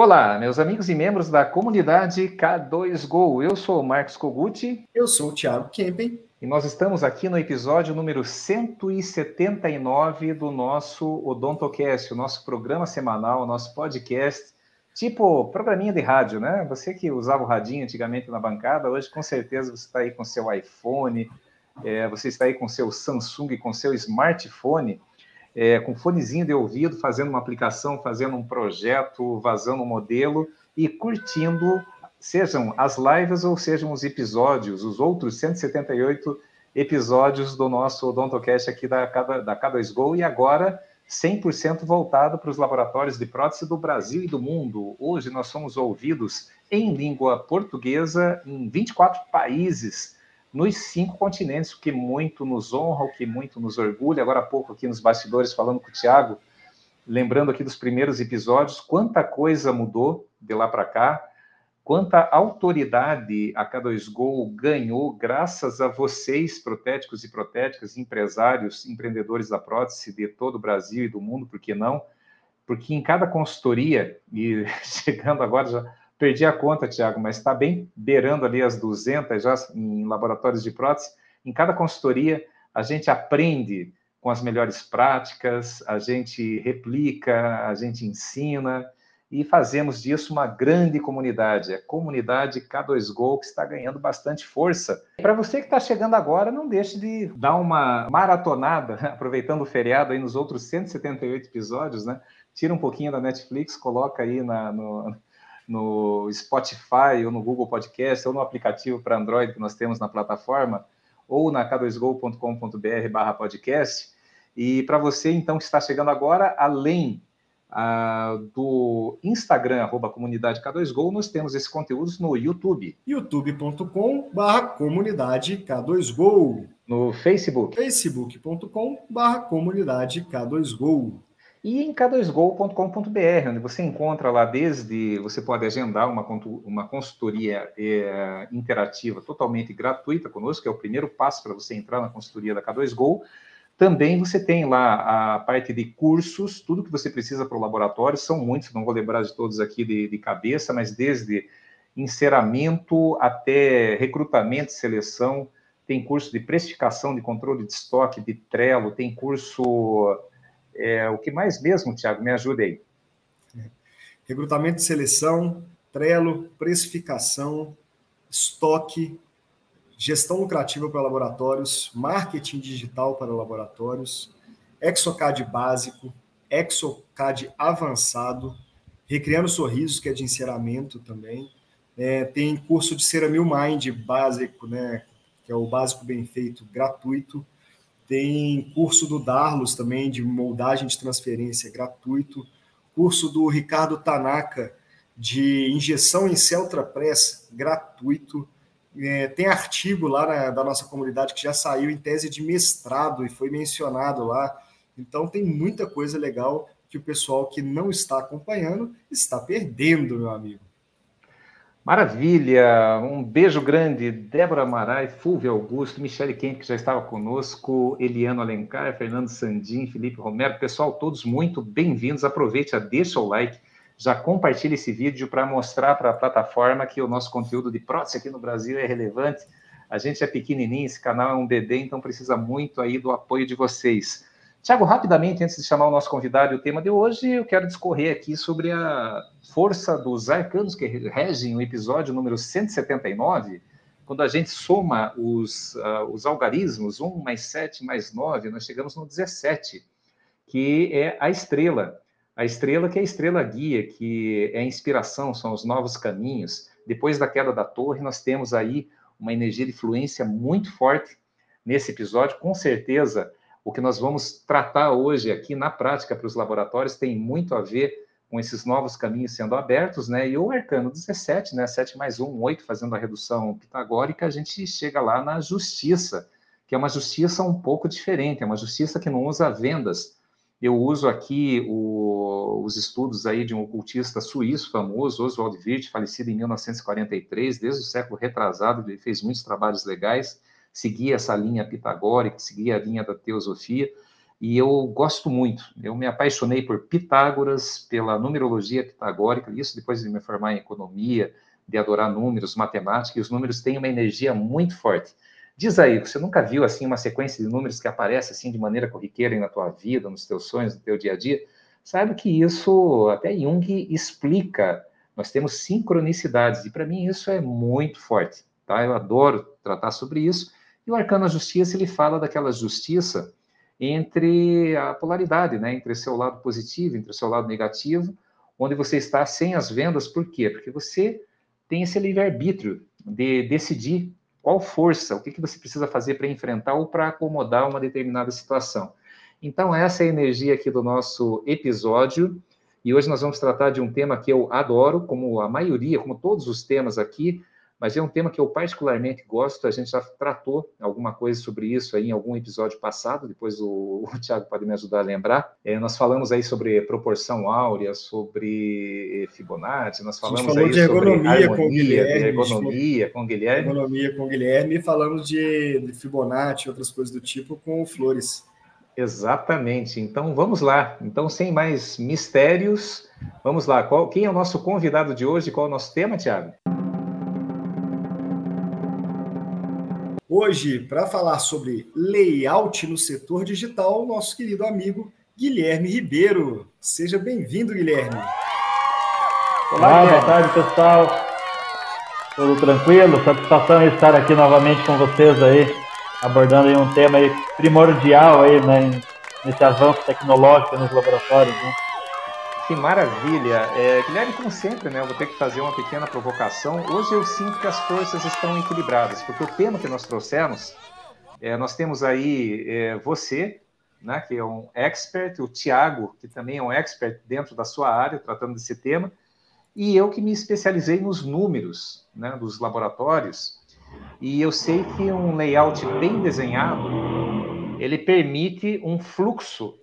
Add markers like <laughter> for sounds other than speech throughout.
Olá, meus amigos e membros da comunidade K2Go. Eu sou o Marcos Koguti. Eu sou o Thiago Kempen. E nós estamos aqui no episódio número 179 do nosso OdontoCast, o nosso programa semanal, o nosso podcast, tipo programinha de rádio, né? Você que usava o radinho antigamente na bancada, hoje com certeza você está aí com seu iPhone, é, você está aí com seu Samsung, com seu smartphone, é, com fonezinho de ouvido, fazendo uma aplicação, fazendo um projeto, vazando um modelo e curtindo sejam as lives ou sejam os episódios, os outros 178 episódios do nosso OdontoCast aqui da, da K2Go e agora 100% voltado para os laboratórios de prótese do Brasil e do mundo. Hoje nós somos ouvidos em língua portuguesa em 24 países, nos cinco continentes, o que muito nos honra, o que muito nos orgulha. Agora há pouco aqui nos bastidores falando com o Tiago, lembrando aqui dos primeiros episódios, quanta coisa mudou de lá para cá quanta autoridade a K2Go ganhou graças a vocês, protéticos e protéticas, empresários, empreendedores da prótese de todo o Brasil e do mundo, por que não? Porque em cada consultoria, e <laughs> chegando agora, já perdi a conta, Tiago, mas está bem beirando ali as 200 já em laboratórios de prótese, em cada consultoria a gente aprende com as melhores práticas, a gente replica, a gente ensina, e fazemos disso uma grande comunidade, a comunidade K2Go, que está ganhando bastante força. Para você que está chegando agora, não deixe de dar uma maratonada, <laughs> aproveitando o feriado aí nos outros 178 episódios, né? Tira um pouquinho da Netflix, coloca aí na, no, no Spotify ou no Google Podcast ou no aplicativo para Android que nós temos na plataforma ou na k2go.com.br barra podcast. E para você, então, que está chegando agora, além do Instagram, arroba comunidade K2Go, nós temos esses conteúdos no YouTube. youtube.com barra comunidade K2Go. No Facebook. facebook.com barra comunidade K2Go. E em k2go.com.br, onde você encontra lá desde, você pode agendar uma, uma consultoria é, interativa totalmente gratuita conosco, que é o primeiro passo para você entrar na consultoria da K2Go, também você tem lá a parte de cursos, tudo que você precisa para o laboratório, são muitos, não vou lembrar de todos aqui de, de cabeça, mas desde enceramento até recrutamento e seleção, tem curso de precificação, de controle de estoque, de Trello, tem curso. É, o que mais mesmo, Tiago? Me ajude aí. Recrutamento e seleção, Trello, precificação, estoque, gestão lucrativa para laboratórios, marketing digital para laboratórios, Exocad básico, Exocad avançado, Recriando Sorrisos, que é de enceramento também. É, tem curso de Ceramil Mind básico, né, que é o básico bem feito, gratuito. Tem curso do Darlos também, de moldagem de transferência, gratuito. Curso do Ricardo Tanaka, de injeção em Celtra Press, gratuito é, tem artigo lá na, da nossa comunidade que já saiu em tese de mestrado e foi mencionado lá. Então tem muita coisa legal que o pessoal que não está acompanhando está perdendo, meu amigo. Maravilha! Um beijo grande, Débora Marai, Fulvio Augusto, Michele Kemp, que já estava conosco, Eliano Alencar, Fernando Sandim, Felipe Romero. Pessoal, todos muito bem-vindos. Aproveite, deixa o like, já compartilhe esse vídeo para mostrar para a plataforma que o nosso conteúdo de prótese aqui no Brasil é relevante. A gente é pequenininho, esse canal é um bebê, então precisa muito aí do apoio de vocês. Tiago, rapidamente, antes de chamar o nosso convidado e o tema de hoje, eu quero discorrer aqui sobre a força dos arcanos que regem o episódio número 179, quando a gente soma os, uh, os algarismos, 1 mais 7 mais 9, nós chegamos no 17, que é a estrela. A estrela que é a estrela guia, que é a inspiração, são os novos caminhos. Depois da queda da torre, nós temos aí uma energia de fluência muito forte nesse episódio. Com certeza, o que nós vamos tratar hoje aqui na prática para os laboratórios tem muito a ver com esses novos caminhos sendo abertos, né? E o arcano 17, né? 7 mais 1, 8, fazendo a redução pitagórica, a gente chega lá na justiça, que é uma justiça um pouco diferente, é uma justiça que não usa vendas, eu uso aqui o, os estudos aí de um ocultista suíço famoso, Oswald Wirth, falecido em 1943, desde o século retrasado, ele fez muitos trabalhos legais, seguia essa linha pitagórica, seguia a linha da teosofia, e eu gosto muito. Eu me apaixonei por Pitágoras, pela numerologia pitagórica, isso depois de me formar em economia, de adorar números, matemática, e os números têm uma energia muito forte. Diz aí, você nunca viu assim uma sequência de números que aparece assim de maneira corriqueira na tua vida, nos teus sonhos, no teu dia a dia? Sabe que isso até Jung explica. Nós temos sincronicidades e para mim isso é muito forte, tá? Eu adoro tratar sobre isso. E o arcano da justiça, ele fala daquela justiça entre a polaridade, né, entre seu lado positivo, entre seu lado negativo, onde você está sem as vendas, por quê? Porque você tem esse livre-arbítrio de decidir qual força, o que, que você precisa fazer para enfrentar ou para acomodar uma determinada situação. Então, essa é a energia aqui do nosso episódio, e hoje nós vamos tratar de um tema que eu adoro, como a maioria, como todos os temas aqui, mas é um tema que eu particularmente gosto. A gente já tratou alguma coisa sobre isso aí em algum episódio passado, depois o, <laughs> o Tiago pode me ajudar a lembrar. É, nós falamos aí sobre proporção áurea, sobre Fibonacci, nós falamos aí de sobre com o Guilherme, ergonomia com o Guilherme. Ergonomia com o Guilherme e falamos de, de Fibonacci e outras coisas do tipo com Flores. Exatamente. Então vamos lá. Então, sem mais mistérios, vamos lá. Qual, quem é o nosso convidado de hoje? Qual é o nosso tema, Tiago? Hoje, para falar sobre layout no setor digital, nosso querido amigo Guilherme Ribeiro. Seja bem-vindo, Guilherme. Olá, boa tarde, pessoal. Tudo tranquilo? Satisfação em estar aqui novamente com vocês aí, abordando aí um tema aí primordial aí, né, nesse avanço tecnológico nos laboratórios, né? Que maravilha! É, Guilherme, como sempre, né, eu vou ter que fazer uma pequena provocação. Hoje eu sinto que as forças estão equilibradas, porque o tema que nós trouxemos, é, nós temos aí é, você, né, que é um expert, o Tiago, que também é um expert dentro da sua área, tratando desse tema, e eu que me especializei nos números né, dos laboratórios, e eu sei que um layout bem desenhado, ele permite um fluxo,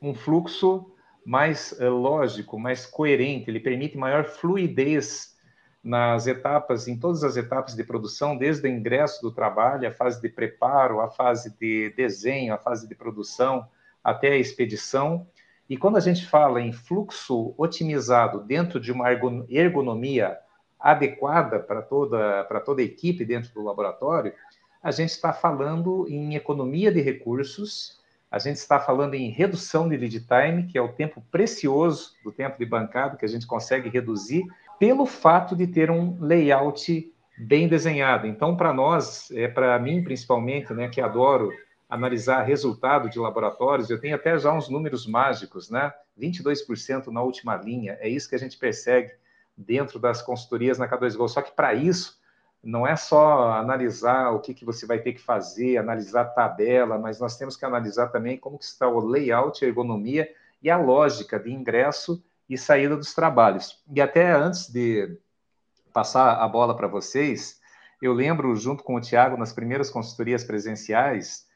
um fluxo mais uh, lógico, mais coerente, ele permite maior fluidez nas etapas, em todas as etapas de produção, desde o ingresso do trabalho, a fase de preparo, a fase de desenho, a fase de produção, até a expedição. E quando a gente fala em fluxo otimizado dentro de uma ergonomia adequada para toda, para toda a equipe dentro do laboratório, a gente está falando em economia de recursos a gente está falando em redução de lead time, que é o tempo precioso do tempo de bancada que a gente consegue reduzir pelo fato de ter um layout bem desenhado. Então, para nós, é para mim principalmente, né, que adoro analisar resultado de laboratórios, eu tenho até já uns números mágicos, né? 22% na última linha, é isso que a gente persegue dentro das consultorias na K2Go. Só que para isso, não é só analisar o que, que você vai ter que fazer, analisar a tabela, mas nós temos que analisar também como que está o layout, a ergonomia e a lógica de ingresso e saída dos trabalhos. E até antes de passar a bola para vocês, eu lembro, junto com o Tiago, nas primeiras consultorias presenciais,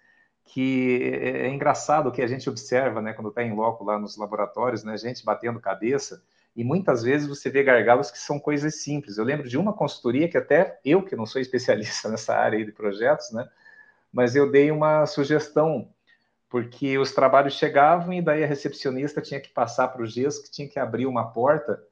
que é, é engraçado o que a gente observa, né, quando está em loco lá nos laboratórios, né, gente batendo cabeça, e muitas vezes você vê gargalos que são coisas simples. Eu lembro de uma consultoria que até eu, que não sou especialista <laughs> nessa área de projetos, né, mas eu dei uma sugestão, porque os trabalhos chegavam e daí a recepcionista tinha que passar para o gesso, que tinha que abrir uma porta,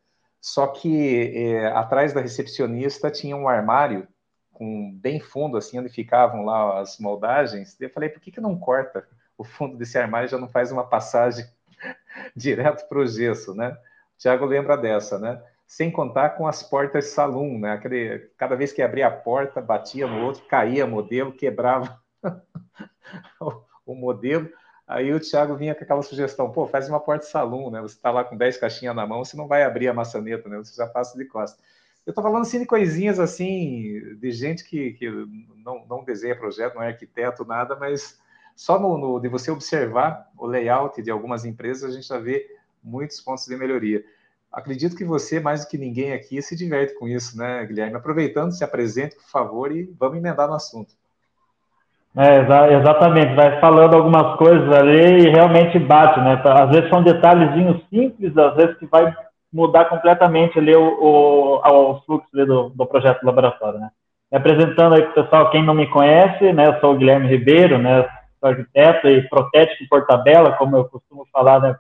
só que é, atrás da recepcionista tinha um armário com bem fundo, assim, onde ficavam lá as moldagens. Eu falei, por que, que não corta o fundo desse armário e já não faz uma passagem <laughs> direto para o gesso, né? Tiago lembra dessa, né? Sem contar com as portas salão, né? Aquele, cada vez que abria a porta, batia no outro, caía modelo, quebrava <laughs> o modelo. Aí o Thiago vinha com aquela sugestão, pô, faz uma porta salão, né? Você está lá com 10 caixinhas na mão, você não vai abrir a maçaneta, né? Você já passa de costas. Eu estou falando assim de coisinhas assim, de gente que, que não, não desenha projeto, não é arquiteto, nada, mas só no, no, de você observar o layout de algumas empresas, a gente já vê muitos pontos de melhoria. Acredito que você, mais do que ninguém aqui, se diverte com isso, né, Guilherme? Aproveitando, se apresente, por favor, e vamos emendar no assunto. É, exatamente, vai falando algumas coisas ali e realmente bate, né? Às vezes são detalhezinhos simples, às vezes que vai mudar completamente ali o, o, o fluxo do, do projeto do laboratório, né? Me apresentando aí para o pessoal, quem não me conhece, né? Eu sou o Guilherme Ribeiro, né? arquiteto e protético por tabela, como eu costumo falar né,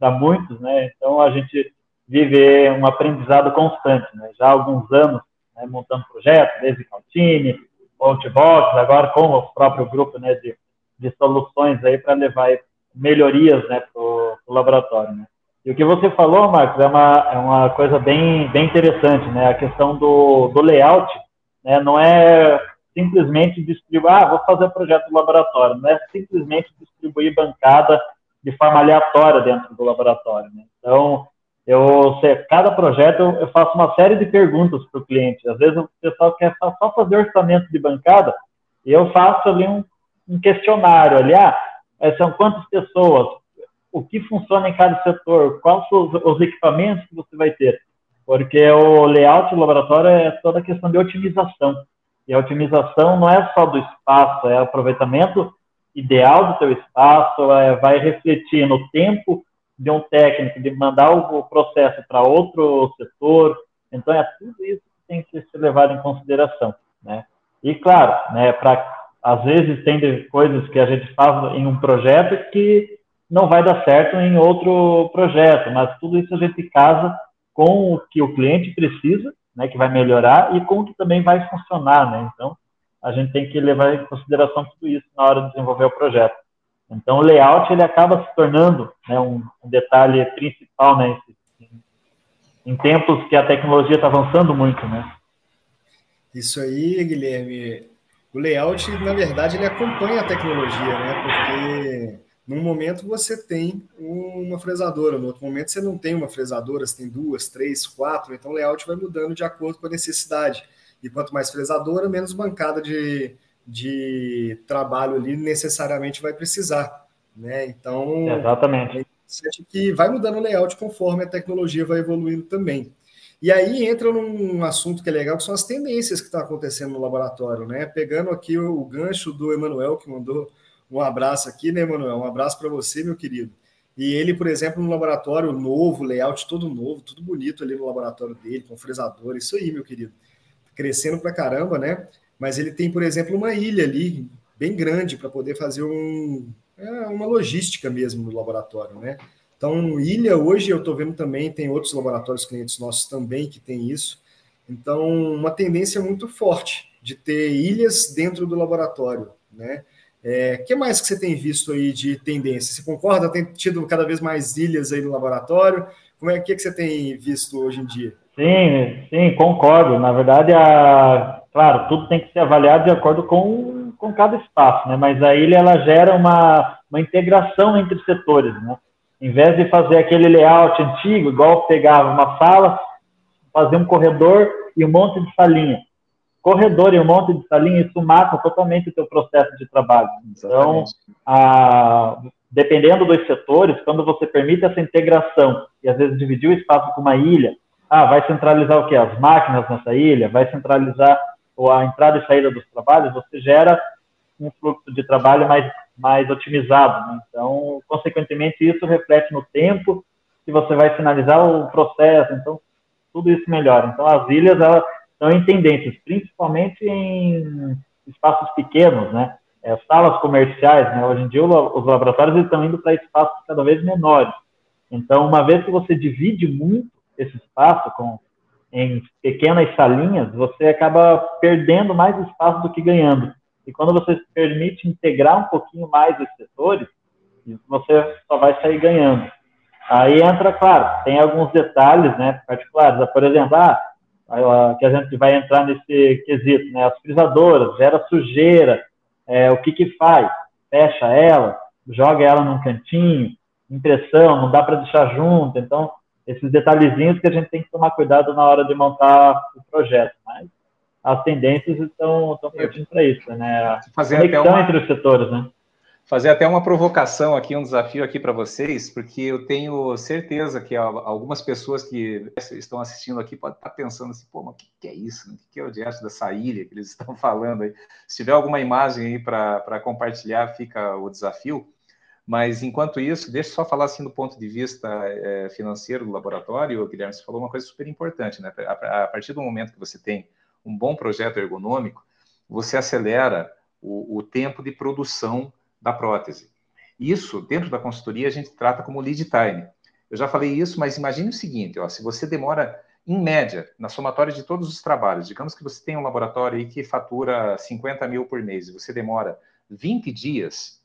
para muitos, né? Então a gente vive um aprendizado constante, né? Já há alguns anos né, montando projetos, desde Caltine, Outbox, agora com o próprio grupo né, de, de soluções aí para levar melhorias né, para o laboratório. Né? E o que você falou, Marcos, é uma, é uma coisa bem, bem interessante, né? A questão do, do layout, né? Não é simplesmente distribuir, ah, vou fazer projeto do laboratório, não é simplesmente distribuir bancada de forma aleatória dentro do laboratório. Né? Então, eu, cada projeto eu faço uma série de perguntas para o cliente. Às vezes o pessoal quer só fazer orçamento de bancada e eu faço ali um, um questionário ali, ah, são quantas pessoas, o que funciona em cada setor, quais os, os equipamentos que você vai ter, porque o layout do laboratório é toda a questão de otimização. E a otimização não é só do espaço, é aproveitamento ideal do seu espaço, é, vai refletir no tempo de um técnico de mandar o processo para outro setor. Então, é tudo isso que tem que ser levado em consideração, né? E, claro, né, para às vezes tem coisas que a gente faz em um projeto que não vai dar certo em outro projeto, mas tudo isso a gente casa com o que o cliente precisa né, que vai melhorar e como que também vai funcionar, né? Então, a gente tem que levar em consideração tudo isso na hora de desenvolver o projeto. Então, o layout ele acaba se tornando né, um, detalhe principal, né? Em, em tempos que a tecnologia está avançando muito, né? Isso aí, Guilherme. O layout, na verdade, ele acompanha a tecnologia, né? Porque num momento você tem uma fresadora, no outro momento você não tem uma fresadora, você tem duas, três, quatro, então o layout vai mudando de acordo com a necessidade. E quanto mais fresadora, menos bancada de, de trabalho ali necessariamente vai precisar. Né? Então, Exatamente. É que vai mudando o layout conforme a tecnologia vai evoluindo também. E aí entra num assunto que é legal, que são as tendências que estão acontecendo no laboratório, né? Pegando aqui o, gancho do Emanuel, que mandou um abraço aqui, né, Manuel? Um abraço para você, meu querido. E ele, por exemplo, no laboratório novo, layout todo novo, tudo bonito ali no laboratório dele, com fresador, isso aí, meu querido. Crescendo pra caramba, né? Mas ele tem, por exemplo, uma ilha ali, bem grande, para poder fazer um, é, uma logística mesmo no laboratório, né? Então, ilha, hoje eu estou vendo também, tem outros laboratórios clientes nossos também que tem isso. Então, uma tendência muito forte de ter ilhas dentro do laboratório, né? O é, que mais que você tem visto aí de tendência? Você concorda? Tem tido cada vez mais ilhas aí no laboratório? Como é que, que você tem visto hoje em dia? Sim, sim, concordo. Na verdade, a, claro, tudo tem que ser avaliado de acordo com, com cada espaço, né? Mas a ilha ela gera uma, uma integração entre setores, né? Em vez de fazer aquele layout antigo, igual pegava uma sala, fazer um corredor e um monte de salinha corredor e um monte de salinha, isso mata totalmente o teu processo de trabalho. Então, a, dependendo dos setores, quando você permite essa integração e às vezes dividir o espaço com uma ilha, ah, vai centralizar o que? As máquinas nessa ilha, vai centralizar a entrada e saída dos trabalhos, você gera um fluxo de trabalho mais, mais otimizado. Né? Então, consequentemente, isso reflete no tempo que você vai finalizar o processo. Então, tudo isso melhora. Então, as ilhas, elas estão em tendências, principalmente em espaços pequenos, né? É, salas comerciais, né? Hoje em dia os laboratórios estão indo para espaços cada vez menores. Então, uma vez que você divide muito esse espaço com em pequenas salinhas, você acaba perdendo mais espaço do que ganhando. E quando você permite integrar um pouquinho mais os setores, você só vai sair ganhando. Aí entra, claro, tem alguns detalhes, né, particulares. Por exemplo, ah, que a gente vai entrar nesse quesito, né? As frisadoras, gera sujeira, é, o que que faz? Fecha ela, joga ela num cantinho, impressão, não dá para deixar junto, então esses detalhezinhos que a gente tem que tomar cuidado na hora de montar o projeto, mas as tendências estão, estão partindo para isso, né? Fazer conexão uma... entre os setores, né? fazer até uma provocação aqui, um desafio aqui para vocês, porque eu tenho certeza que algumas pessoas que estão assistindo aqui podem estar pensando assim, pô, mas o que, é isso? O que é o diacho dessa ilha que eles <laughs> estão falando aí? Se tiver alguma imagem aí para compartilhar, fica o desafio. Mas, enquanto isso, deixa eu só falar assim do ponto de vista é, financeiro do laboratório, Guilherme, você falou uma coisa super importante, né? A, a partir do momento que você tem um bom projeto ergonômico, você acelera o, o tempo de produção da prótese. Isso, dentro da consultoria, a gente trata como lead time. Eu já falei isso, mas imagine o seguinte: ó, se você demora, em média, na somatória de todos os trabalhos, digamos que você tem um laboratório aí que fatura 50 mil por mês e você demora 20 dias,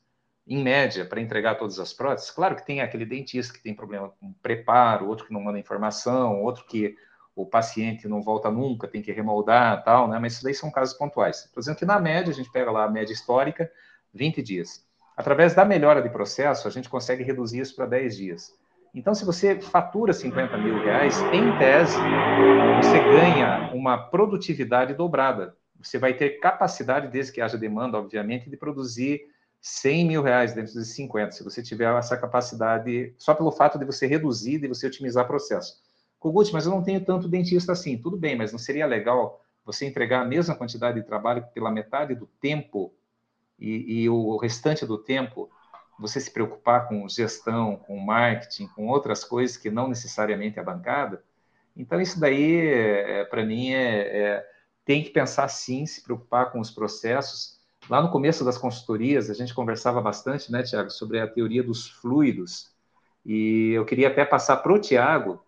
em média, para entregar todas as próteses, claro que tem aquele dentista que tem problema com preparo, outro que não manda informação, outro que o paciente não volta nunca, tem que remoldar tal, né? Mas isso daí são casos pontuais. Estou dizendo que na média, a gente pega lá a média histórica, 20 dias. Através da melhora de processo, a gente consegue reduzir isso para 10 dias. Então, se você fatura 50 mil reais, em tese, você ganha uma produtividade dobrada. Você vai ter capacidade, desde que haja demanda, obviamente, de produzir 100 mil reais dentro de 50, se você tiver essa capacidade, só pelo fato de você reduzir, de você otimizar processo. Kogut, mas eu não tenho tanto dentista assim. Tudo bem, mas não seria legal você entregar a mesma quantidade de trabalho pela metade do tempo e, e o restante do tempo você se preocupar com gestão, com marketing, com outras coisas que não necessariamente a bancada? Então, isso daí, é, para mim, é, é, tem que pensar sim, se preocupar com os processos. Lá no começo das consultorias, a gente conversava bastante, né, Tiago, sobre a teoria dos fluidos. E eu queria até passar para o Tiago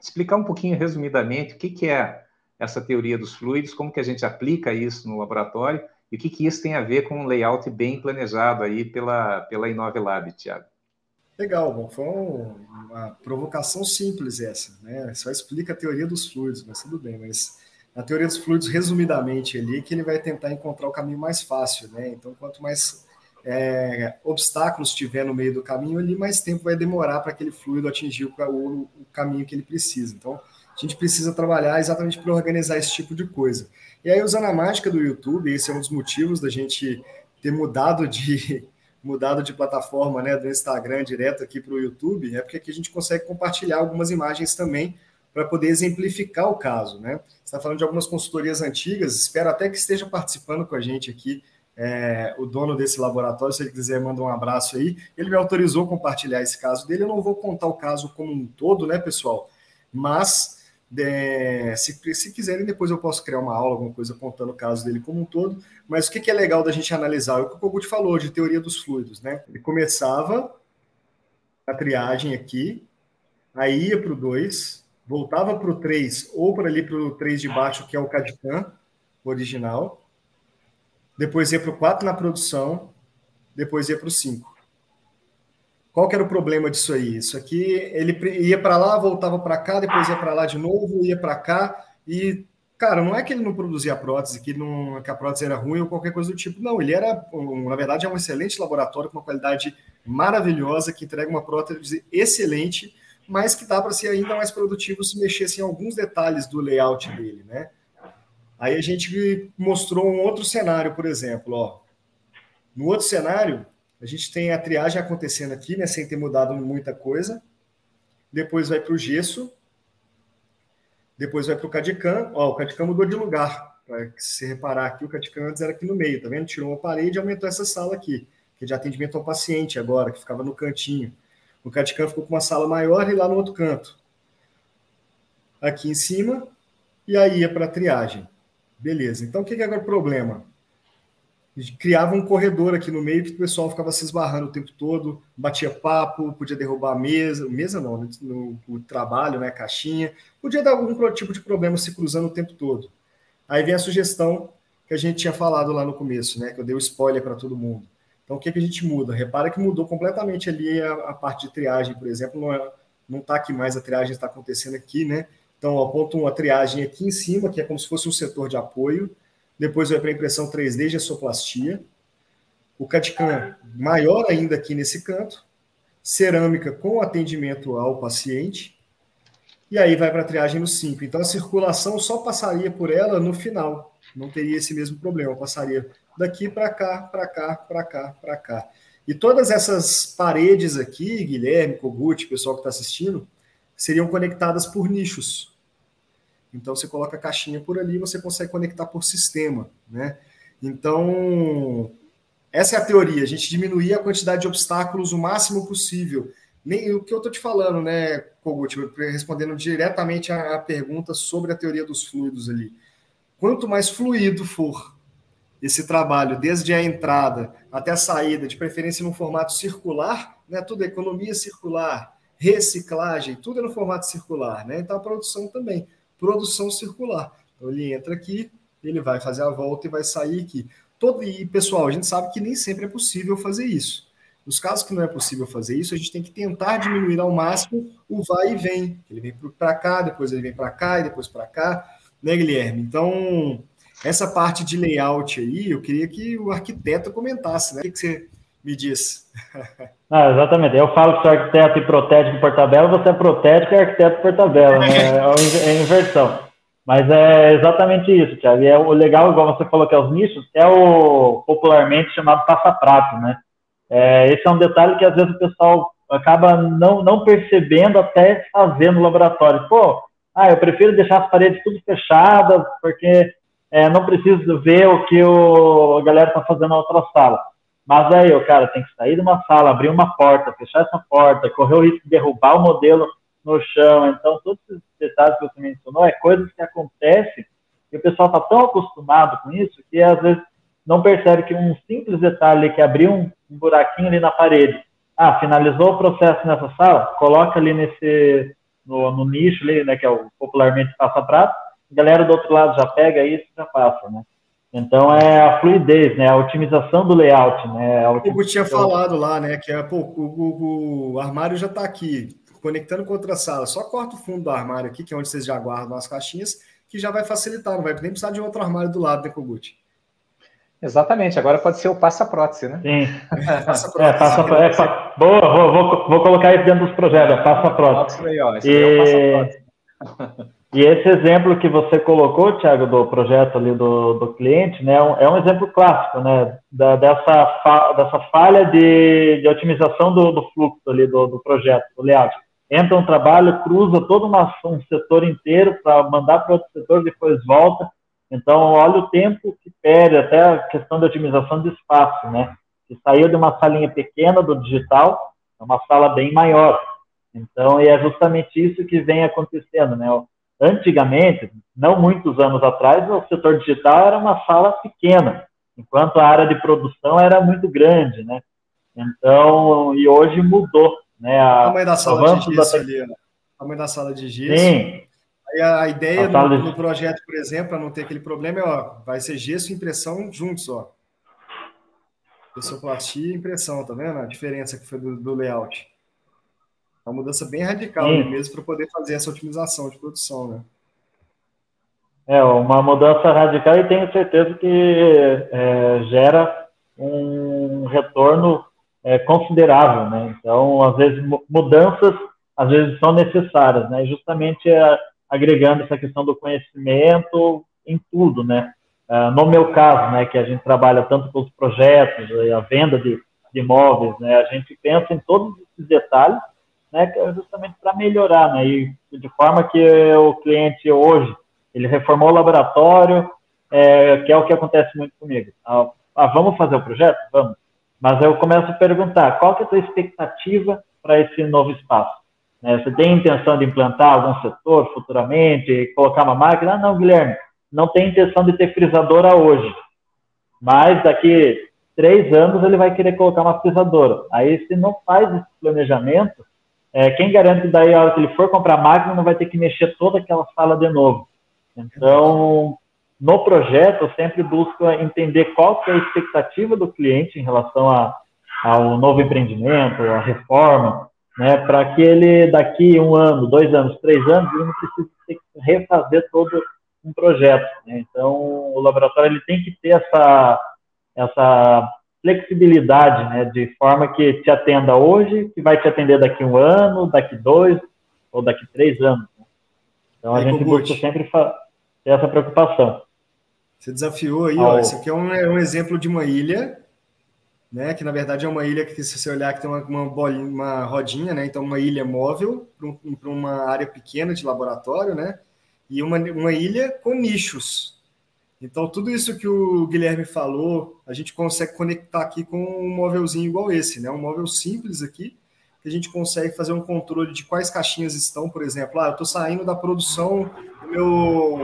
explicar um pouquinho resumidamente o que, que é essa teoria dos fluidos, como que a gente aplica isso no laboratório e o que, que isso tem a ver com um layout bem planejado aí pela, pela Inovelab, Tiago. Legal, bom, foi uma provocação simples essa, né? Só explica a teoria dos fluidos, mas tudo bem, mas a teoria dos fluidos, resumidamente ali, que ele vai tentar encontrar o caminho mais fácil, né? Então, quanto mais é, obstáculos tiver no meio do caminho, ali mais tempo vai demorar para aquele fluido atingir o, o, o, caminho que ele precisa. Então, a gente precisa trabalhar exatamente para organizar esse tipo de coisa. E aí, usando a mágica do YouTube, esse é um dos motivos da gente ter mudado de <laughs> mudado de plataforma, né, do Instagram direto aqui para o YouTube, é porque aqui a gente consegue compartilhar algumas imagens também para poder exemplificar o caso, né? Você está falando de algumas consultorias antigas, espero até que esteja participando com a gente aqui é, o dono desse laboratório, se ele quiser, manda um abraço aí. Ele me autorizou a compartilhar esse caso dele. Eu não vou contar o caso como um todo, né, pessoal? Mas é, se, se quiserem, depois eu posso criar uma aula, alguma coisa contando o caso dele como um todo. Mas o que, que é legal da gente analisar? É o que o Kogut falou de teoria dos fluidos, né? Ele começava a triagem aqui, aí ia para o 2, voltava para o 3, ou para ali para o 3 de baixo, que é o CADCAM original depois ia para o 4 na produção, depois ia para o 5. Qual que era o problema disso aí? Isso aqui, ele ia para lá, voltava para cá, depois ia para lá de novo, ia para cá, e, cara, não é que ele não produzia prótese, que, não, que a prótese era ruim ou qualquer coisa do tipo, não, ele era, na verdade, é um excelente laboratório com uma qualidade maravilhosa, que entrega uma prótese excelente, mas que dá para ser ainda mais produtivo se mexesse em alguns detalhes do layout dele, né? Aí a gente mostrou um outro cenário, por exemplo, ó. No outro cenário, a gente tem a triagem acontecendo aqui, né, sem ter mudado muita coisa. Depois vai para o gesso. Depois vai para o CADICAM. Ó, o CADICAM mudou de lugar. Para se reparar aqui, o CADICAM antes era aqui no meio, tá vendo? Tirou uma parede e aumentou essa sala aqui, que é de atendimento ao paciente agora, que ficava no cantinho. O CADICAM ficou com uma sala maior e lá no outro canto. Aqui em cima, e aí ia para a triagem. Beleza. Então, o que, que era o problema? Criava um corredor aqui no meio que o pessoal ficava se esbarrando o tempo todo, batia papo, podia derrubar a mesa, mesa não, no, no, no trabalho, né, caixinha, podia dar algum tipo de problema se cruzando o tempo todo. Aí vem a sugestão que a gente tinha falado lá no começo, né, que eu dei o um spoiler para todo mundo. Então, o que, que a gente muda? Repara que mudou completamente ali a, a parte de triagem, por exemplo, não está é, não tá aqui mais, a triagem está acontecendo aqui, né? Então, aponta uma triagem aqui em cima, que é como se fosse um setor de apoio. Depois vai para a impressão 3D de gesoplastia. O CAD-CAM maior ainda aqui nesse canto. Cerâmica com atendimento ao paciente. E aí vai para a triagem no 5. Então, a circulação só passaria por ela no final. Não teria esse mesmo problema. Passaria daqui para cá, para cá, para cá, para cá. E todas essas paredes aqui, Guilherme, Kogut, pessoal que está assistindo, seriam conectadas por nichos. Então você coloca a caixinha por ali, você consegue conectar por sistema, né? Então essa é a teoria, a gente diminuir a quantidade de obstáculos o máximo possível. Nem o que eu estou te falando, né, Kogut, respondendo diretamente a pergunta sobre a teoria dos fluidos ali. Quanto mais fluido for esse trabalho desde a entrada até a saída, de preferência no formato circular, né? Tudo é economia circular, reciclagem, tudo é no formato circular, né? Então a produção também, produção circular. Então ele entra aqui, ele vai fazer a volta e vai sair aqui. Todo, e pessoal, a gente sabe que nem sempre é possível fazer isso. Nos casos que não é possível fazer isso, a gente tem que tentar diminuir ao máximo o vai e vem. Ele vem para cá, depois ele vem para cá e depois para cá, né, Guilherme? Então, essa parte de layout aí, eu queria que o arquiteto comentasse, né? O que, que você me diz? <laughs> Ah, exatamente. Eu falo que sou arquiteto e protético por tabela, você é protético e arquiteto por tabela, né? <laughs> É, é inversão. Mas é exatamente isso, Thiago. E é o legal, igual você falou que é os nichos, é o popularmente chamado passa-prato, né? É, esse é um detalhe que às vezes o pessoal acaba não, não percebendo até fazer no laboratório. Pô, ah, eu prefiro deixar as paredes tudo fechadas, porque é, não preciso ver o que o, a galera está fazendo na outra sala. Mas aí o cara tem que sair de uma sala, abrir uma porta, fechar essa porta, correr o risco de derrubar o modelo no chão. Então, todos esses detalhes que você mencionou é coisas que acontecem e o pessoal está tão acostumado com isso que às vezes não percebe que um simples detalhe que abriu um, um buraquinho ali na parede. Ah, finalizou o processo nessa sala? Coloca ali nesse no, no nicho ali, né, que é o popularmente passa-prato. A galera do outro lado já pega isso e já passa, né? Então é a fluidez, né? A otimização do layout, né? O Hugo tinha falado lá, né? Que é, pô, o, o, o armário já está aqui conectando com outra sala, só corta o fundo do armário aqui, que é onde vocês já guardam as caixinhas, que já vai facilitar, não vai nem precisar de outro armário do lado, né, Kogut? Exatamente, agora pode ser o passa-prótese, né? Sim. passa-prótese. <laughs> É, passa é, boa, vou, vou, vou, colocar isso dentro dos projetos, é passa-prótese. E... É <laughs> e esse exemplo que você colocou, Thiago, do projeto ali do, do cliente, né, é um é exemplo clássico, né, da, dessa, fa, dessa falha de, de otimização do, do fluxo ali do, do projeto, do layout entra um trabalho, cruza todo uma, um setor inteiro para mandar para outro setor, depois volta. Então, olha o tempo que perde, até a questão da otimização de espaço, né? Que saiu de uma salinha pequena do digital, é uma sala bem maior. Então, e é justamente isso que vem acontecendo, né? Antigamente, não muitos anos atrás, o setor digital era uma sala pequena, enquanto a área de produção era muito grande, né? Então, e hoje mudou. Né, a, o tamanho da sala de gesso da... ali, né? O tamanho da sala de gesso. Sim. Aí a, a ideia a do, de... do, projeto, por exemplo, para não ter aquele problema, é, ó, vai ser gesso e impressão juntos, ó. Pessoplastia e impressão, tá vendo? A diferença que foi do, do layout. Uma mudança bem radical né, mesmo para poder fazer essa otimização de produção, né? É, uma mudança radical e tenho certeza que é, gera um retorno é, considerável, né? Então, às vezes, mudanças, às vezes, são necessárias, né? Justamente é, agregando essa questão do conhecimento em tudo, né? É, no meu caso, né, que a gente trabalha tanto com os projetos, a venda de, de imóveis, né? A gente pensa em todos esses detalhes, né? É justamente para melhorar, né? E de forma que o cliente hoje, ele reformou o laboratório, é, que é o que acontece muito comigo. Ah, ah vamos fazer o projeto? Vamos mas eu começo a perguntar, qual que é a tua expectativa para esse novo espaço? Né, você tem intenção de implantar algum setor futuramente, colocar uma máquina? Ah, não, Guilherme, não tem intenção de ter frisadora hoje. Mas daqui três anos ele vai querer colocar uma frisadora. Aí, se não faz esse planejamento, é, quem garante que daí, a hora que ele for comprar a máquina, não vai ter que mexer toda aquela sala de novo? Então, no projeto, eu sempre busco entender qual que é a expectativa do cliente em relação a, ao novo empreendimento, à reforma, né, para que ele, daqui um ano, dois anos, três anos, ele não precise ter que refazer todo um projeto. Né? Então, o laboratório ele tem que ter essa, essa flexibilidade, né, de forma que te atenda hoje, que vai te atender daqui um ano, daqui dois ou daqui três anos. Né? Então, a gente busca sempre ter essa preocupação. Você desafiou aí, ó. Esse aqui é um, é um exemplo de uma ilha, né? Que na verdade é uma ilha que, se você olhar, que tem uma, uma, bolinha, uma rodinha, né? Então, uma ilha móvel para um, uma área pequena de laboratório, né? E uma, uma ilha com nichos. Então, tudo isso que o Guilherme falou, a gente consegue conectar aqui com um móvelzinho igual esse, né? Um móvel simples aqui, que a gente consegue fazer um controle de quais caixinhas estão, por exemplo. Ah, eu estou saindo da produção do meu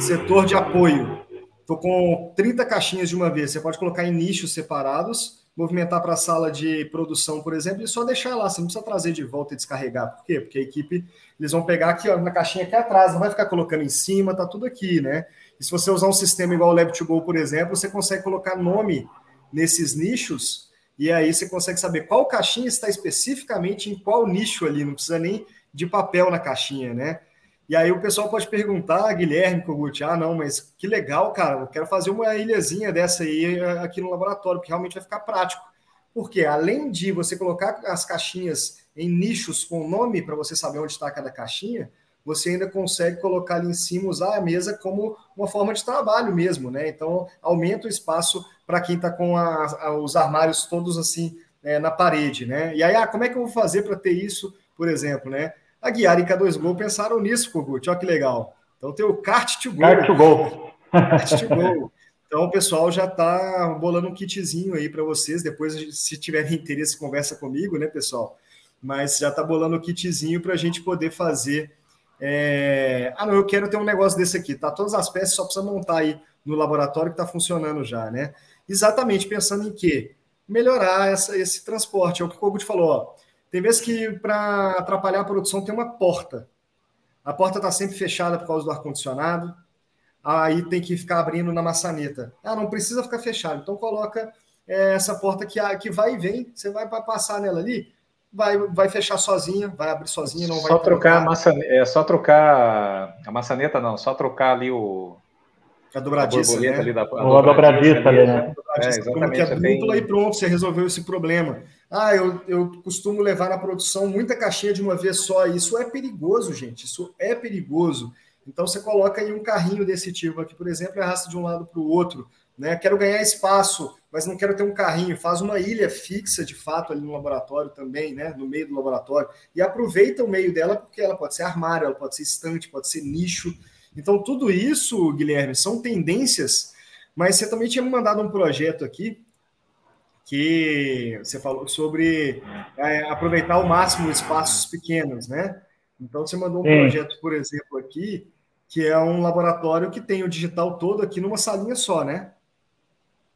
setor de apoio. Estou com 30 caixinhas de uma vez. Você pode colocar em nichos separados, movimentar para a sala de produção, por exemplo, e só deixar lá. Você não precisa trazer de volta e descarregar. Por quê? Porque a equipe, eles vão pegar aqui ó, na caixinha aqui atrás, não vai ficar colocando em cima, tá tudo aqui, né? E se você usar um sistema igual o Lab2Go, por exemplo, você consegue colocar nome nesses nichos e aí você consegue saber qual caixinha está especificamente em qual nicho ali, não precisa nem de papel na caixinha, né? E aí o pessoal pode perguntar, Guilherme Kogut, ah, não, mas que legal, cara, eu quero fazer uma ilhazinha dessa aí eh, aqui no laboratório, porque realmente vai ficar prático. Porque além de você colocar as caixinhas em nichos com nome para você saber onde está cada caixinha, você ainda consegue colocar ali em cima, usar a mesa como uma forma de trabalho mesmo, né? Então aumenta o espaço para quem está com a, a, os armários todos assim é, na parede, né? E aí, ah, como é que eu vou fazer para ter isso, por exemplo, né? A Guiara e K2Go pensaram nisso, Kogut, olha que legal. Então tem o Kart to Go. Kart to Go. <laughs> Kart to Go. Então o pessoal já está bolando um kitzinho aí para vocês. Depois, se tiverem interesse, conversa comigo, né, pessoal? Mas já está bolando um kitzinho para a gente poder fazer. É... Ah, não, eu quero ter um negócio desse aqui. Tá todas as peças, só precisa montar aí no laboratório que está funcionando já, né? Exatamente pensando em quê? Melhorar essa, esse transporte. É o que o Kogut falou, ó. Tem vezes que para atrapalhar a produção tem uma porta. A porta está sempre fechada por causa do ar-condicionado. Aí tem que ficar abrindo na maçaneta. Ah, não precisa ficar fechado. Então coloca é, essa porta que, que vai e vem. Você vai passar nela ali, vai, vai fechar sozinha, vai abrir sozinha, não só vai. Trocar a maçaneta, é só trocar a maçaneta, não, só trocar ali o, a dobradiça, a né? Ali da, a dobradiça, dobradiça ali, né? É, exatamente. Coloque a dupla tem... e pronto, você resolveu esse problema. Ah, eu, eu costumo levar na produção muita caixinha de uma vez só. Isso é perigoso, gente. Isso é perigoso. Então você coloca aí um carrinho desse tipo aqui, por exemplo, e arrasta de um lado para o outro. Né? Quero ganhar espaço, mas não quero ter um carrinho. Faz uma ilha fixa de fato ali no laboratório também, né? No meio do laboratório. E aproveita o meio dela, porque ela pode ser armário, ela pode ser estante, pode ser nicho. Então, tudo isso, Guilherme, são tendências, mas você também tinha me mandado um projeto aqui que você falou sobre é, aproveitar ao máximo espaços pequenos, né? Então, você mandou um Sim. projeto, por exemplo, aqui, que é um laboratório que tem o digital todo aqui numa salinha só, né?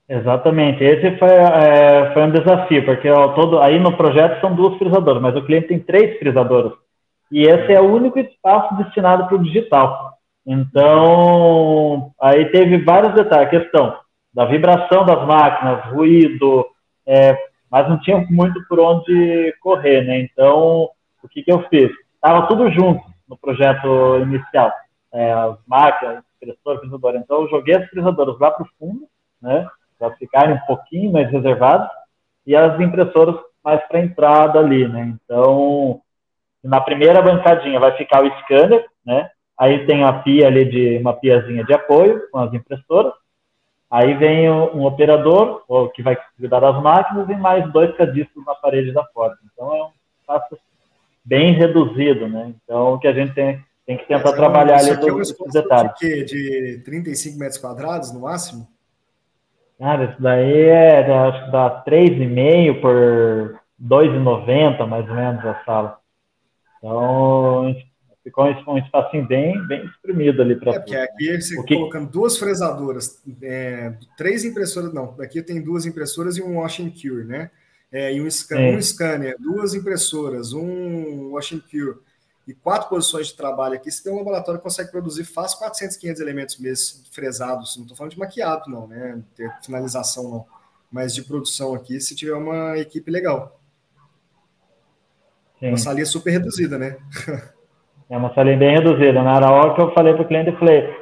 Exatamente. Esse foi, é, foi um desafio, porque ó, todo, aí no projeto são duas frisadoras, mas o cliente tem três frisadoras. E esse é o único espaço destinado para o digital. Então, aí teve vários detalhes. A questão da vibração das máquinas, ruído, é, mas não tinha muito por onde correr, né? Então, o que, que eu fiz? Estava tudo junto no projeto inicial. É, as máquinas, impressora, frisadora. Então, eu joguei as frisadoras lá para o fundo, né? Para ficarem um pouquinho mais reservadas, e as impressoras mais para entrada ali, né? Então, na primeira bancadinha vai ficar o scanner, né? Aí tem a pia ali de uma piazinha de apoio com as impressoras. Aí vem um operador, que vai cuidar das máquinas, e mais dois cadistros na parede da porta. Então é um espaço bem reduzido, né? Então o que a gente tem, tem que tentar trabalhar ali todos os detalhes. De, de 35 metros quadrados no máximo? Cara, isso daí é, acho que dá 3,5 por 2,90 mais ou menos a sala. Então, ficou um espacinho bem, bem exprimido ali para. É, porque aqui você que... colocando duas fresadoras, é, três impressoras, não, aqui tem duas impressoras e um wash and cure, né? É, e um, scan, um scanner, duas impressoras, um wash and cure e quatro posições de trabalho aqui, você tem um laboratório que consegue produzir fácil 400, 500 elementos mesmo fresados. Não estou falando de maquiado, não, né? Ter finalização, não. Mas de produção aqui, se tiver uma equipe legal. Sim. Uma salinha super reduzida, né? <laughs> É uma salinha bem reduzida. Na né? hora que eu falei para o cliente, eu falei,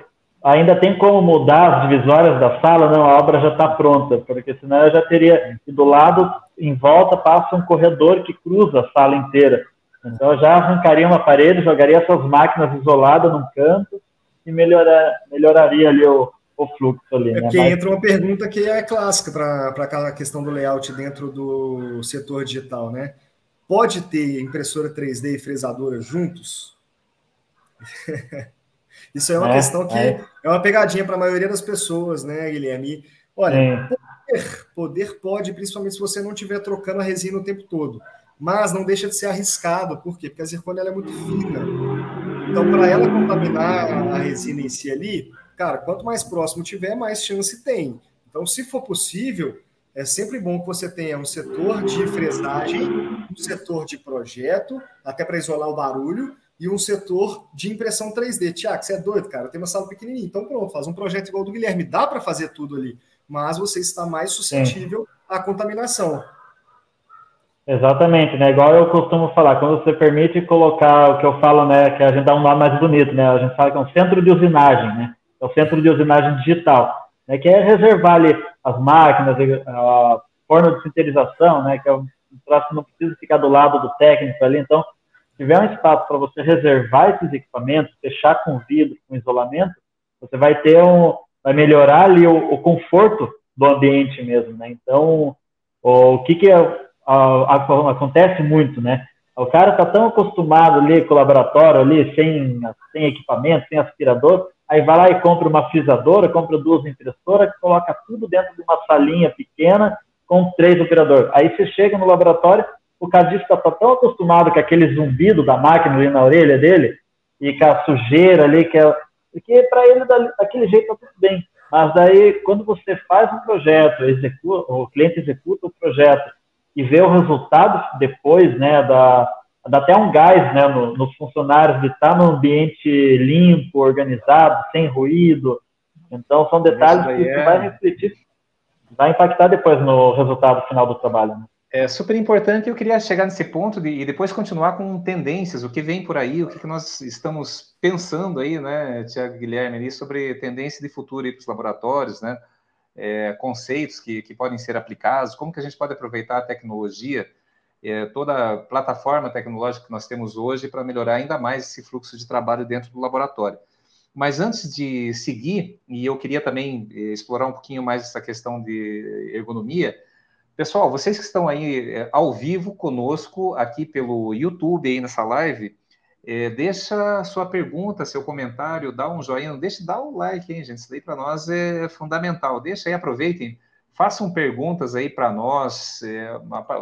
ainda tem como mudar as divisórias da sala? Não, a obra já está pronta, porque senão eu já teria, do lado, em volta, passa um corredor que cruza a sala inteira. Então eu já arrancaria uma parede, jogaria essas máquinas isoladas num canto e melhorar, melhoraria ali o, o fluxo ali. É né? porque Mas... entra uma pergunta que é clássica para aquela questão do layout dentro do setor digital, né? Pode ter impressora 3D e fresadora juntos? <laughs> Isso é uma é, questão que é. é uma pegadinha para a maioria das pessoas, né, Guilherme? Olha, poder, poder pode, principalmente se você não estiver trocando a resina o tempo todo. Mas não deixa de ser arriscado. Por quê? Porque a zircônia é muito fina. Então, para ela contaminar a resina em si ali, cara, quanto mais próximo tiver, mais chance tem. Então, se for possível, é sempre bom que você tenha um setor de fresagem, um setor de projeto, até para isolar o barulho, e um setor de impressão 3D. Tiago, você é doido, cara? Tem uma sala pequenininha. Então, pronto, faz um projeto igual do Guilherme. Dá para fazer tudo ali, mas você está mais suscetível à contaminação. Exatamente, né? Igual eu costumo falar, quando você permite colocar o que eu falo, né? Que a gente dá um nome mais bonito, né? A gente fala que é um centro de usinagem, né? É o centro de usinagem digital, né? Que é reservar ali as máquinas, a forma de sinterização, né? Que é um troço que não precisa ficar do lado do técnico ali. Então, se tiver um espaço para você reservar esses equipamentos, fechar com vidro, com isolamento, você vai ter um, vai melhorar ali o, o conforto do ambiente mesmo, né? Então, o que que é acontece muito, né? O cara tá tão acostumado ali com o laboratório ali, sem, sem equipamento, sem aspirador, aí vai lá e compra uma frisadora, compra duas impressoras, coloca tudo dentro de uma salinha pequena com três operadores. Aí você chega no laboratório, o cadista está tão acostumado com aquele zumbido da máquina ali na orelha dele, e com a sujeira ali, que é, porque para ele daquele jeito tá tudo bem. Mas daí, quando você faz um projeto, executa, o cliente executa o projeto, e ver o resultado depois, né, da, dá até um gás, né, no, nos funcionários de estar num ambiente limpo, organizado, sem ruído. Então, são detalhes que é... vai refletir, vai impactar depois no resultado final do trabalho. Né? É super importante. Eu queria chegar nesse ponto de, e depois continuar com tendências, o que vem por aí, o que, que nós estamos pensando aí, né, Tiago Guilherme, ali, sobre tendência de futuro para os laboratórios, né? É, conceitos que, que podem ser aplicados, como que a gente pode aproveitar a tecnologia, é, toda a plataforma tecnológica que nós temos hoje para melhorar ainda mais esse fluxo de trabalho dentro do laboratório. Mas antes de seguir, e eu queria também é, explorar um pouquinho mais essa questão de ergonomia, pessoal, vocês que estão aí é, ao vivo conosco aqui pelo YouTube, aí nessa live, é, deixa sua pergunta, seu comentário, dá um joinha, deixa, dá um like, hein, gente? Isso daí para nós é fundamental. Deixa aí, aproveitem, façam perguntas aí para nós, é,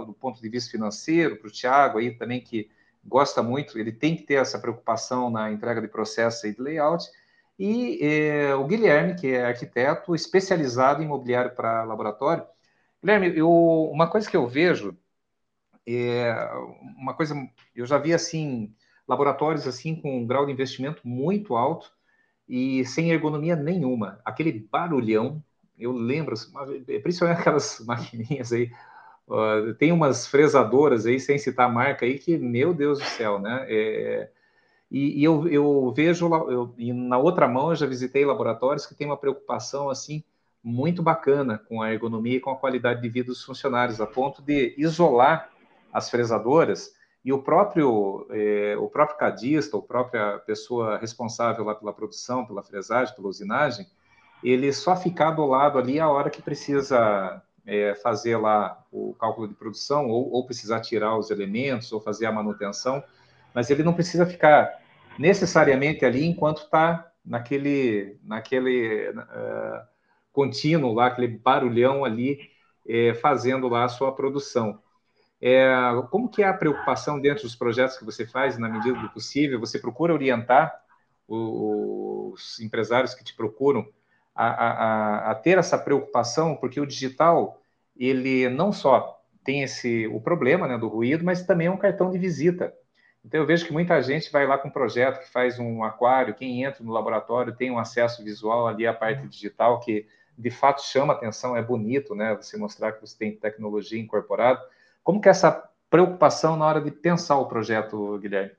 do ponto de vista financeiro, para o Tiago aí também, que gosta muito, ele tem que ter essa preocupação na entrega de processo e de layout. E é, o Guilherme, que é arquiteto especializado em imobiliário para laboratório. Guilherme, eu, uma coisa que eu vejo, é, uma coisa, eu já vi assim, laboratórios assim com um grau de investimento muito alto e sem ergonomia nenhuma. Aquele barulhão, eu lembro, principalmente aquelas <laughs> maquininhas aí, uh, tem umas fresadoras aí, sem citar marca aí, que, meu Deus do céu, né? É, e, e eu, eu, vejo, eu, e na outra mão eu já visitei laboratórios que têm uma preocupação assim muito bacana com a ergonomia e com a qualidade de vida dos funcionários, a ponto de isolar as fresadoras e o próprio, é, o próprio cadista, a própria pessoa responsável lá pela produção, pela fresagem, pela usinagem, ele só ficar do lado ali a hora que precisa é, fazer lá o cálculo de produção, ou, ou, precisar tirar os elementos, ou fazer a manutenção, mas ele não precisa ficar necessariamente ali enquanto está naquele, naquele uh, contínuo lá, aquele barulhão ali, é, fazendo lá a sua produção. É, como que é a preocupação dentro dos projetos que você faz, na medida do possível? Você procura orientar os empresários que te procuram a, a, a, ter essa preocupação, porque o digital, ele não só tem esse o problema né, do ruído, mas também é um cartão de visita. Então eu vejo que muita gente vai lá com um projeto que faz um aquário, quem entra no laboratório tem um acesso visual ali à parte digital que de fato chama atenção, é bonito, né? Você mostrar que você tem tecnologia incorporada como que é essa preocupação na hora de pensar o projeto, Guilherme?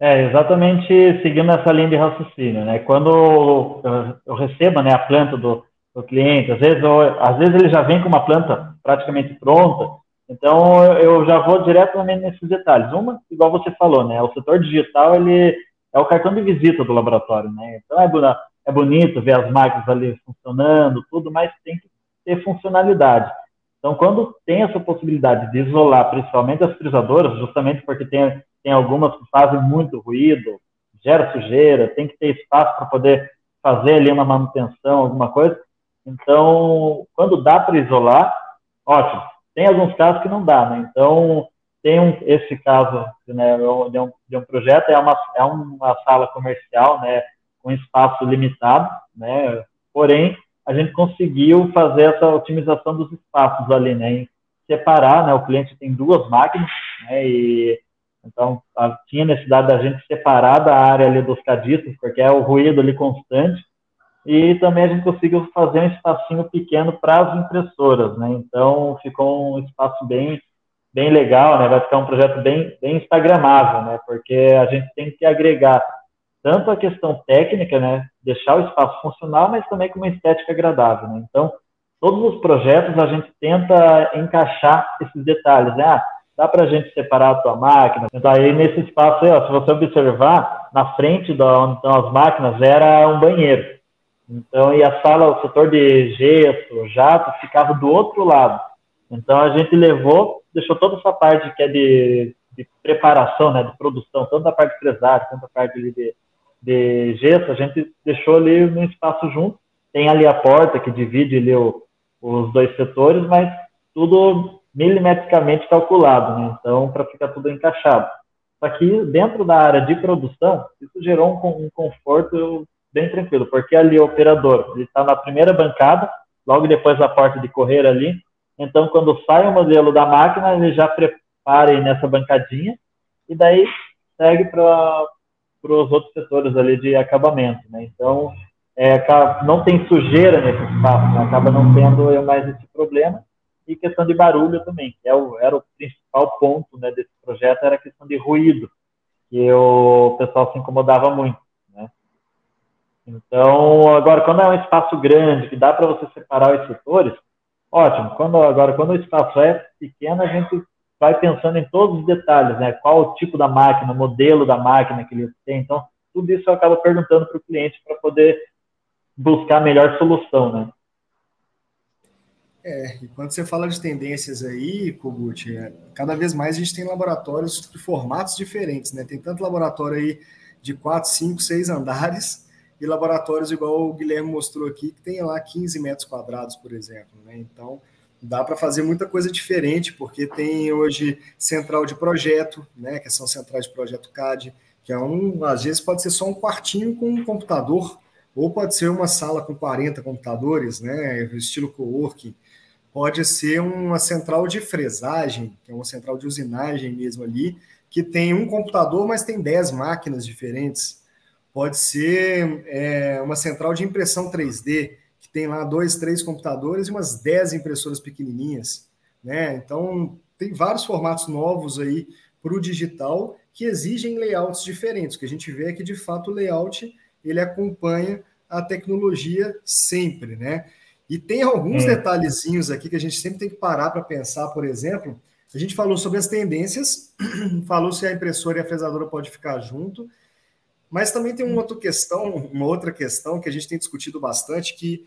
É, exatamente seguindo essa linha de raciocínio, né? Quando eu recebo né, a planta do, do cliente, às vezes, eu, às vezes ele já vem com uma planta praticamente pronta, então eu já vou diretamente nesses detalhes. Uma, igual você falou, né? O setor digital, ele é o cartão de visita do laboratório, né? Então é, é bonito ver as máquinas ali funcionando, tudo, mas tem que ter funcionalidade. Então, quando tem essa possibilidade de isolar, principalmente as frisadoras, justamente porque tem, tem algumas que fazem muito ruído, gera sujeira, tem que ter espaço para poder fazer ali uma manutenção, alguma coisa. Então, quando dá para isolar, ótimo. Tem alguns casos que não dá, né? Então, tem um, esse caso né, de, um, de um projeto, é uma, é uma sala comercial, né? com espaço limitado, né? Porém, a gente conseguiu fazer essa otimização dos espaços ali, né? separar, né? O cliente tem duas máquinas, né? E então tinha necessidade da gente separar da área ali dos cadistas, porque é o ruído ali constante. E também a gente conseguiu fazer um espacinho pequeno para as impressoras, né? Então ficou um espaço bem bem legal, né? Vai ficar um projeto bem bem instagramável, né? Porque a gente tem que agregar tanto a questão técnica, né? Deixar o espaço funcional, mas também com uma estética agradável, né? Então todos os projetos a gente tenta encaixar esses detalhes, né? Ah, dá para a gente separar a tua máquina. Então, aí nesse espaço aí, ó, se você observar, na frente da onde estão as máquinas era um banheiro. Então, e a sala, o setor de gesso, jato, ficava do outro lado. Então, a gente levou, deixou toda essa parte que é de, de preparação, né, de produção, tanto da parte de empresário, tanto da parte de, de gesso, a gente deixou ali no espaço junto. Tem ali a porta que divide ali o, os dois setores, mas tudo milimetricamente calculado, né? Então, para ficar tudo encaixado. Só que dentro da área de produção, isso gerou um, um conforto bem tranquilo, porque ali o operador ele está na primeira bancada, logo depois da porta de correr ali. Então, quando sai o modelo da máquina, ele já prepara nessa bancadinha e daí segue para os outros setores ali de acabamento, né? Então, é, não tem sujeira nesse espaço, né? acaba não tendo mais esse problema. E questão de barulho também, que é o, era o principal ponto né, desse projeto, era a questão de ruído, que o pessoal se incomodava muito. Né? Então, agora, quando é um espaço grande, que dá para você separar os setores, ótimo. Quando, agora, quando o espaço é pequeno, a gente vai pensando em todos os detalhes, né? Qual o tipo da máquina, o modelo da máquina que ele tem. Então, tudo isso eu acabo perguntando para o cliente para poder buscar a melhor solução, né? É, e quando você fala de tendências aí, Kogut, é, cada vez mais a gente tem laboratórios de formatos diferentes, né? Tem tanto laboratório aí de 4, 5, 6 andares e laboratórios igual o Guilherme mostrou aqui, que tem lá 15 metros quadrados, por exemplo, né? Então, dá para fazer muita coisa diferente, porque tem hoje central de projeto, né? Que são centrais de projeto CAD, que é um, às vezes pode ser só um quartinho com um computador, ou pode ser uma sala com 40 computadores, né, estilo coworking, pode ser uma central de fresagem, que é uma central de usinagem mesmo ali, que tem um computador, mas tem 10 máquinas diferentes. Pode ser é, uma central de impressão 3D, que tem lá dois, três computadores e umas 10 impressoras pequenininhas. Né? Então, tem vários formatos novos aí para o digital que exigem layouts diferentes. O que a gente vê é que, de fato, o layout ele acompanha a tecnologia sempre, né? E tem alguns é. detalhezinhos aqui que a gente sempre tem que parar para pensar, por exemplo, a gente falou sobre as tendências, <clears throat> falou se a impressora e a fresadora pode ficar junto, mas também tem uma outra questão, uma outra questão que a gente tem discutido bastante, que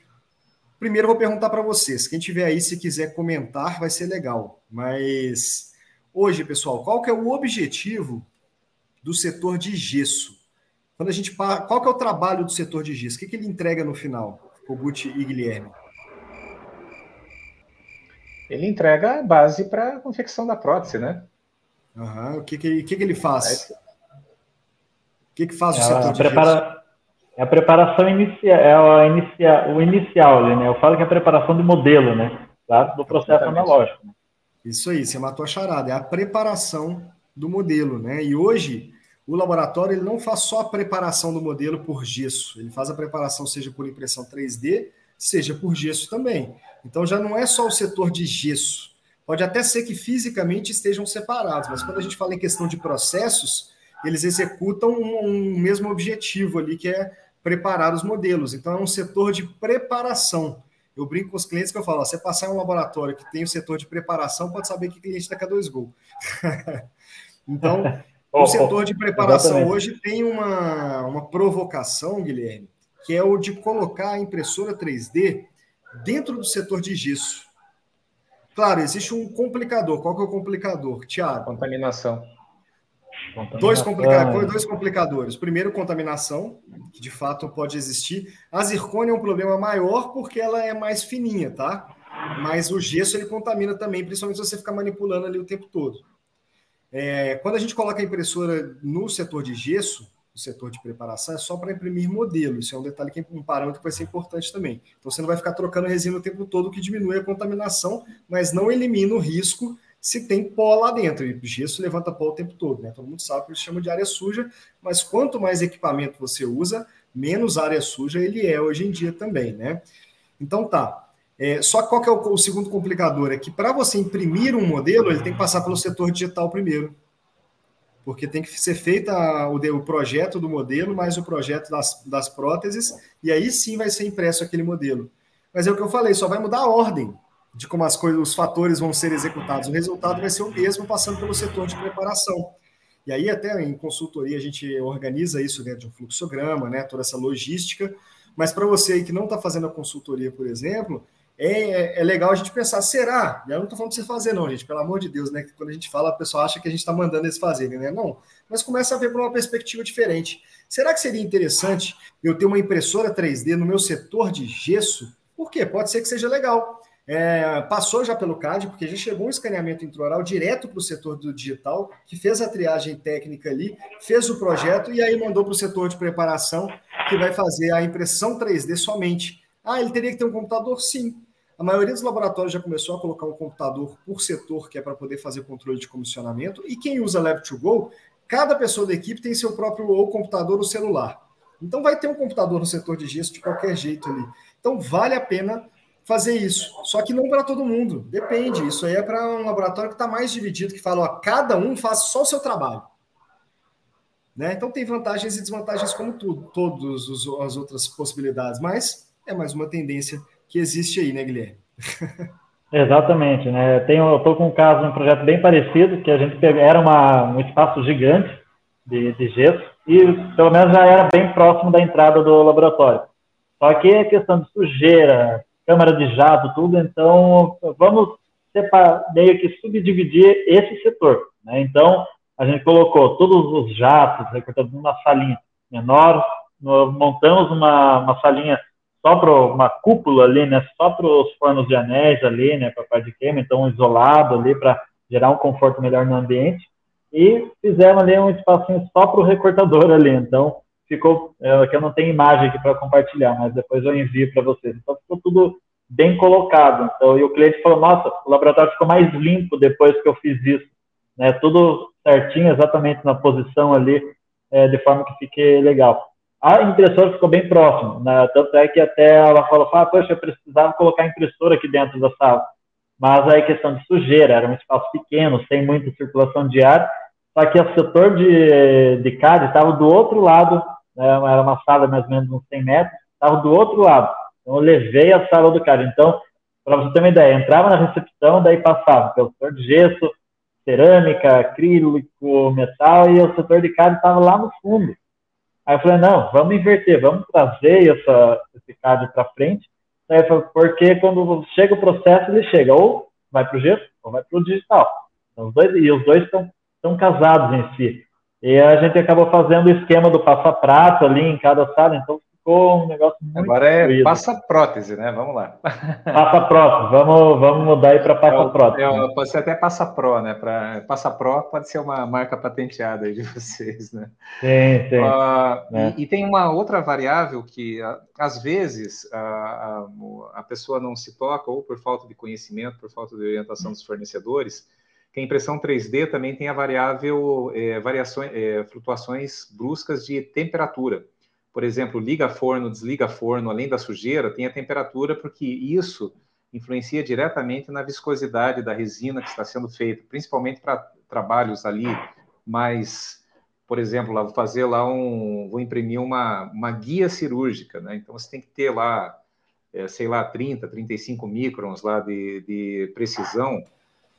primeiro eu vou perguntar para vocês, quem tiver aí se quiser comentar vai ser legal, mas hoje, pessoal, qual que é o objetivo do setor de gesso? Quando a gente qual que é o trabalho do setor de giz? O que, que ele entrega no final, Kogut e Guilherme? Ele entrega a base para a confecção da prótese, né? Uhum. O que, que, que, que ele faz? O que, que faz o setor de prepara... É a preparação inicial, é a inicia... o inicial ali, né? Eu falo que é a preparação do modelo, né? Claro, do processo analógico. Né? Isso aí, você matou a charada, é a preparação do modelo, né? E hoje o laboratório ele não faz só a preparação do modelo por gesso, ele faz a preparação seja por impressão 3D, seja por gesso também. Então já não é só o setor de gesso. Pode até ser que fisicamente estejam separados, mas quando a gente fala em questão de processos, eles executam um, um mesmo objetivo ali, que é preparar os modelos. Então é um setor de preparação. Eu brinco com os clientes que eu falo: ó, você passar em um laboratório que tem o setor de preparação, pode saber que cliente está com dois gols. <laughs> então, <laughs> o setor de preparação Exatamente. hoje tem uma, uma provocação, Guilherme, que é o de colocar a impressora 3D dentro do setor de gesso. Claro, existe um complicador. Qual que é o complicador, Tiago? Contaminação. Dois, complica... dois complicadores. Primeiro, contaminação, que de fato pode existir. A zircônia é um problema maior porque ela é mais fininha, tá? Mas o gesso ele contamina também, principalmente se você ficar manipulando ali o tempo todo. É, quando a gente coloca a impressora no setor de gesso, do setor de preparação é só para imprimir modelo. Isso é um detalhe que é um parâmetro que vai ser importante também. Então você não vai ficar trocando resina o tempo todo, que diminui a contaminação, mas não elimina o risco se tem pó lá dentro. E gesso levanta pó o tempo todo, né? Todo mundo sabe que eles chamam de área suja, mas quanto mais equipamento você usa, menos área suja ele é hoje em dia também, né? Então tá. É, só qual que é o, o segundo complicador? É que para você imprimir um modelo, ele tem que passar pelo setor digital primeiro porque tem que ser feita o, o projeto do modelo, mais o projeto das, das próteses, e aí sim vai ser impresso aquele modelo. Mas é o que eu falei, só vai mudar a ordem de como as coisas, os fatores vão ser executados. O resultado vai ser o mesmo passando pelo setor de preparação. E aí, até em consultoria, a gente organiza isso dentro de um fluxograma, né? Toda essa logística. Mas para você que não está fazendo a consultoria, por exemplo, é, é legal a gente pensar, será? Eu não estou falando para você fazer, não, gente, pelo amor de Deus, né? Quando a gente fala, a pessoa acha que a gente está mandando eles fazerem, né? Não, mas começa a ver por uma perspectiva diferente. Será que seria interessante eu ter uma impressora 3D no meu setor de gesso? Por quê? Pode ser que seja legal. É, passou já pelo CAD, porque já chegou um escaneamento intraoral direto para o setor do digital, que fez a triagem técnica ali, fez o projeto e aí mandou para o setor de preparação, que vai fazer a impressão 3D somente. Ah, ele teria que ter um computador? Sim. A maioria dos laboratórios já começou a colocar um computador por setor, que é para poder fazer controle de comissionamento. E quem usa Lab2Go, cada pessoa da equipe tem seu próprio ou computador ou celular. Então vai ter um computador no setor de gesso de qualquer jeito ali. Então vale a pena fazer isso. Só que não para todo mundo. Depende. Isso aí é para um laboratório que está mais dividido, que fala, ó, cada um faz só o seu trabalho. Né? Então tem vantagens e desvantagens como tudo, todas as outras possibilidades, mas é mais uma tendência que existe aí, né, Guilherme? <laughs> Exatamente, né? Eu tenho, eu estou com um caso, um projeto bem parecido, que a gente era uma, um espaço gigante de, de gesso e pelo menos já era bem próximo da entrada do laboratório. Só que é questão de sujeira, câmara de jato, tudo, então vamos separar, meio que subdividir esse setor. Né? Então, a gente colocou todos os jatos recortados numa salinha menor, montamos uma, uma salinha só para uma cúpula ali, né? Só para os fornos de anéis ali, né? Para a parte de queima, então isolado ali para gerar um conforto melhor no ambiente. E fizemos ali um espacinho só para o recortador ali. Então ficou, é, que eu não tenho imagem aqui para compartilhar, mas depois eu envio para vocês. Então ficou tudo bem colocado. Então e o cliente falou: Nossa, o laboratório ficou mais limpo depois que eu fiz isso, né? Tudo certinho, exatamente na posição ali, é, de forma que fique legal a impressora ficou bem próxima, né? tanto é que até ela falou, ah, poxa, eu precisava colocar a impressora aqui dentro da sala, mas aí questão de sujeira, era um espaço pequeno, sem muita circulação de ar, só que o setor de, de CAD estava do outro lado? Era uma sala mais ou menos uns 100 metros, estava do outro lado, então eu levei a sala do CAD, então, para você ter uma ideia, entrava na recepção, daí passava pelo setor de gesso, cerâmica, acrílico, metal, e o setor de CAD estava lá no fundo, Aí eu falei, não, vamos inverter, vamos trazer essa, esse CAD para frente, falei, porque quando chega o processo, ele chega ou vai para o gesso ou vai para o digital. Então, os dois, e os dois estão casados em si. E a gente acabou fazendo o esquema do passa-prato ali em cada sala, então ficou um negócio muito Agora é fluido. passa prótese, né? Vamos lá. Passa prótese, vamos, vamos mudar aí para passa prótese. É, pode ser até passa pro, né? Pra, passa pro pode ser uma marca patenteada aí de <laughs> vocês, né? Sim, sim. Uh, é. e, e, tem uma outra variável que, às vezes, a, a, a pessoa não se toca, ou por falta de conhecimento, por falta de orientação dos fornecedores, que a impressão 3D também tem a variável é, variações, é, flutuações bruscas de temperatura por exemplo, liga forno, desliga forno, além da sujeira, tem a temperatura, porque isso influencia diretamente na viscosidade da resina que está sendo feita, principalmente para trabalhos ali mais, por exemplo, lá, vou fazer lá um, vou imprimir uma, uma guia cirúrgica, né? Então você tem que ter lá, é, sei lá, 30, 35 microns lá de, de precisão,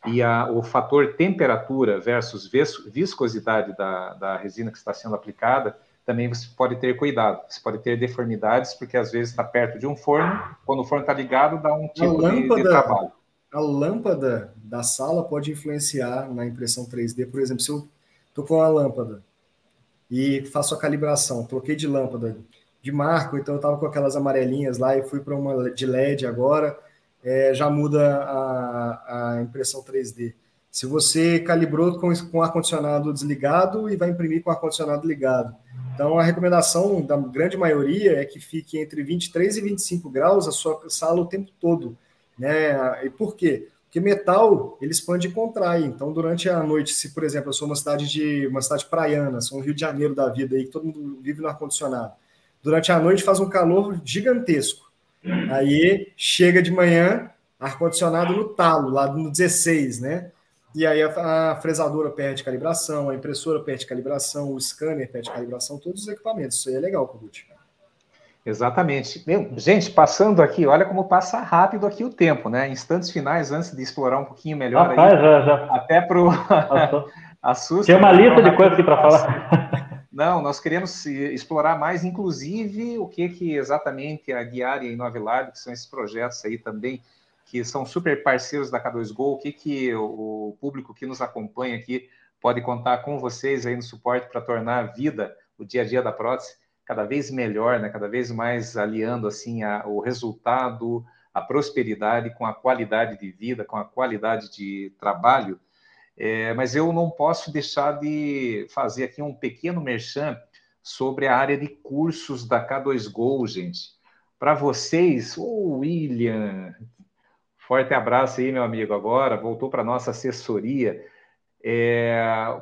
e a, o fator temperatura versus viscosidade da, da resina que está sendo aplicada também você pode ter cuidado. Você pode ter deformidades, porque às vezes está perto de um forno, quando o forno está ligado, dá um tipo lâmpada, de, de, trabalho. A lâmpada da sala pode influenciar na impressão 3D. Por exemplo, se eu estou com uma lâmpada e faço a calibração, troquei de lâmpada de marco, então eu estava com aquelas amarelinhas lá e fui para uma de LED agora, é, já muda a, a impressão 3D. Se você calibrou com, com ar-condicionado desligado e vai imprimir com ar-condicionado ligado, Então, a recomendação da grande maioria é que fique entre 23 e 25 graus a sua sala o tempo todo. Né? E por quê? Porque metal, ele expande e contrai. Então, durante a noite, se, por exemplo, eu sou uma cidade de uma cidade praiana, sou um Rio de Janeiro da vida aí, que todo mundo vive no ar-condicionado. Durante a noite faz um calor gigantesco. Aí chega de manhã, ar-condicionado no talo, lá no 16, né? E aí a, a, fresadora perde calibração, a impressora perde calibração, o scanner perde calibração, todos os equipamentos. Isso aí é legal, Kogut. Exatamente. Meu, gente, passando aqui, olha como passa rápido aqui o tempo, né? Instantes finais, antes de explorar um pouquinho melhor. Rapaz, aí, já, já. Até para o assusto. Tem uma lista de coisas aqui para falar. Não, nós queremos explorar mais, inclusive, o que, que exatamente a Guiária e Novelab, que são esses projetos aí também, que são super parceiros da K2Go, o que, que o público que nos acompanha aqui pode contar com vocês aí no suporte para tornar a vida, o dia a dia da prótese, cada vez melhor, né? cada vez mais aliando assim a, o resultado, a prosperidade com a qualidade de vida, com a qualidade de trabalho. É, mas eu não posso deixar de fazer aqui um pequeno merchan sobre a área de cursos da K2Go, gente. Para vocês, o oh, William, forte abraço aí, meu amigo. Agora voltou para nossa assessoria. É,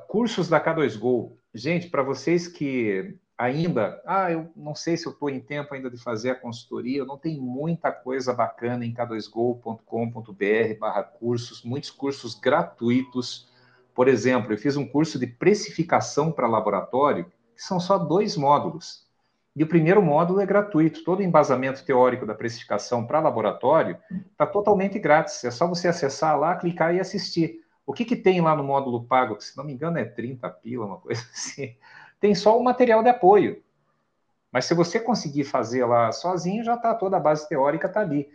cursos da K2Go. Gente, para vocês que ainda, ah, eu não sei se eu estou em tempo ainda de fazer a consultoria, não tenho muita coisa bacana em k2go.com.br barra cursos, muitos cursos gratuitos. Por exemplo, eu fiz um curso de precificação para laboratório, que são só dois módulos. E o primeiro módulo é gratuito. Todo o embasamento teórico da precificação para laboratório está totalmente grátis. É só você acessar lá, clicar e assistir. O que, que tem lá no módulo pago, que se não me engano é 30 pila, uma coisa <laughs> assim tem só o material de apoio. Mas se você conseguir fazer lá sozinho, já está toda a base teórica está ali.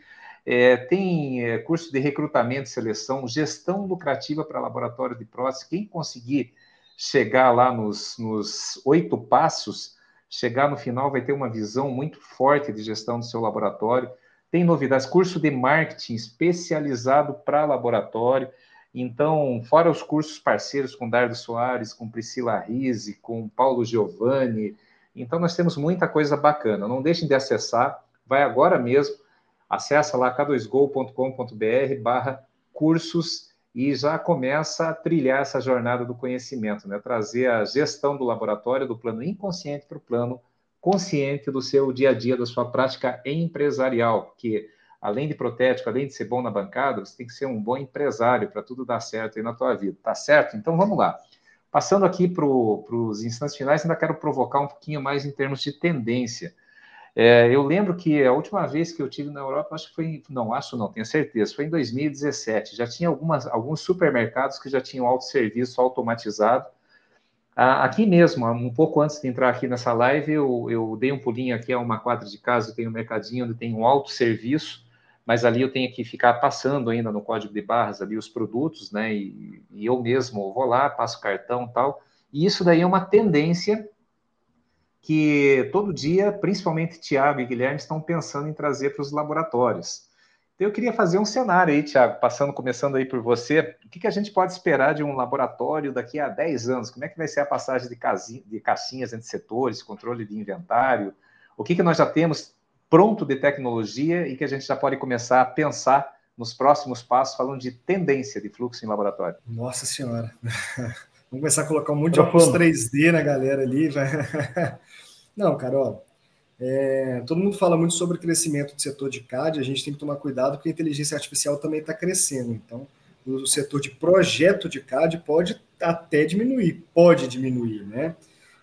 É, tem é, curso de recrutamento e seleção, gestão lucrativa para laboratório de prótese. Quem conseguir chegar lá nos oito passos, chegar no final vai ter uma visão muito forte de gestão do seu laboratório. Tem novidades, curso de marketing especializado para laboratório. Então, fora os cursos parceiros com Dardo Soares, com Priscila Rise, com Paulo Giovanni, então nós temos muita coisa bacana. Não deixem de acessar, vai agora mesmo, acessa lá k2go.com.br barra cursos e já começa a trilhar essa jornada do conhecimento, né? trazer a gestão do laboratório, do plano inconsciente para o plano consciente do seu dia a dia, da sua prática empresarial, porque além de protético, além de ser bom na bancada, você tem que ser um bom empresário para tudo dar certo aí na tua vida, tá certo? Então vamos lá. Passando aqui para os instantes finais, ainda quero provocar um pouquinho mais em termos de tendência. É, eu lembro que a última vez que eu tive na Europa, acho que foi, não, acho não, tenho certeza, foi em 2017. Já tinha algumas, alguns supermercados que já tinham autosserviço automatizado. Aqui mesmo, um pouco antes de entrar aqui nessa live, eu, eu dei um pulinho aqui a uma quadra de casa, tem um mercadinho onde tem um autosserviço mas ali eu tenho que ficar passando ainda no código de barras ali os produtos, né? E, e eu mesmo vou lá, passo cartão tal. E isso daí é uma tendência que todo dia, principalmente Tiago e Guilherme, estão pensando em trazer para os laboratórios. Então, eu queria fazer um cenário aí, Tiago, passando, começando aí por você. O que, que, a gente pode esperar de um laboratório daqui a 10 anos? Como é que vai ser a passagem de, casinha, de caixinhas entre setores, controle de inventário? O que, que nós já temos pronto de tecnologia e que a gente já pode começar a pensar nos próximos passos, falando de tendência de fluxo em laboratório. Nossa Senhora! <laughs> Vamos começar a colocar um monte de óculos 3D na galera ali. <laughs> Não, cara, ó, é, todo mundo fala muito sobre crescimento do setor de CAD, a gente tem que tomar cuidado porque a inteligência artificial também está crescendo. Então, o setor de projeto de CAD pode até diminuir, pode diminuir, né?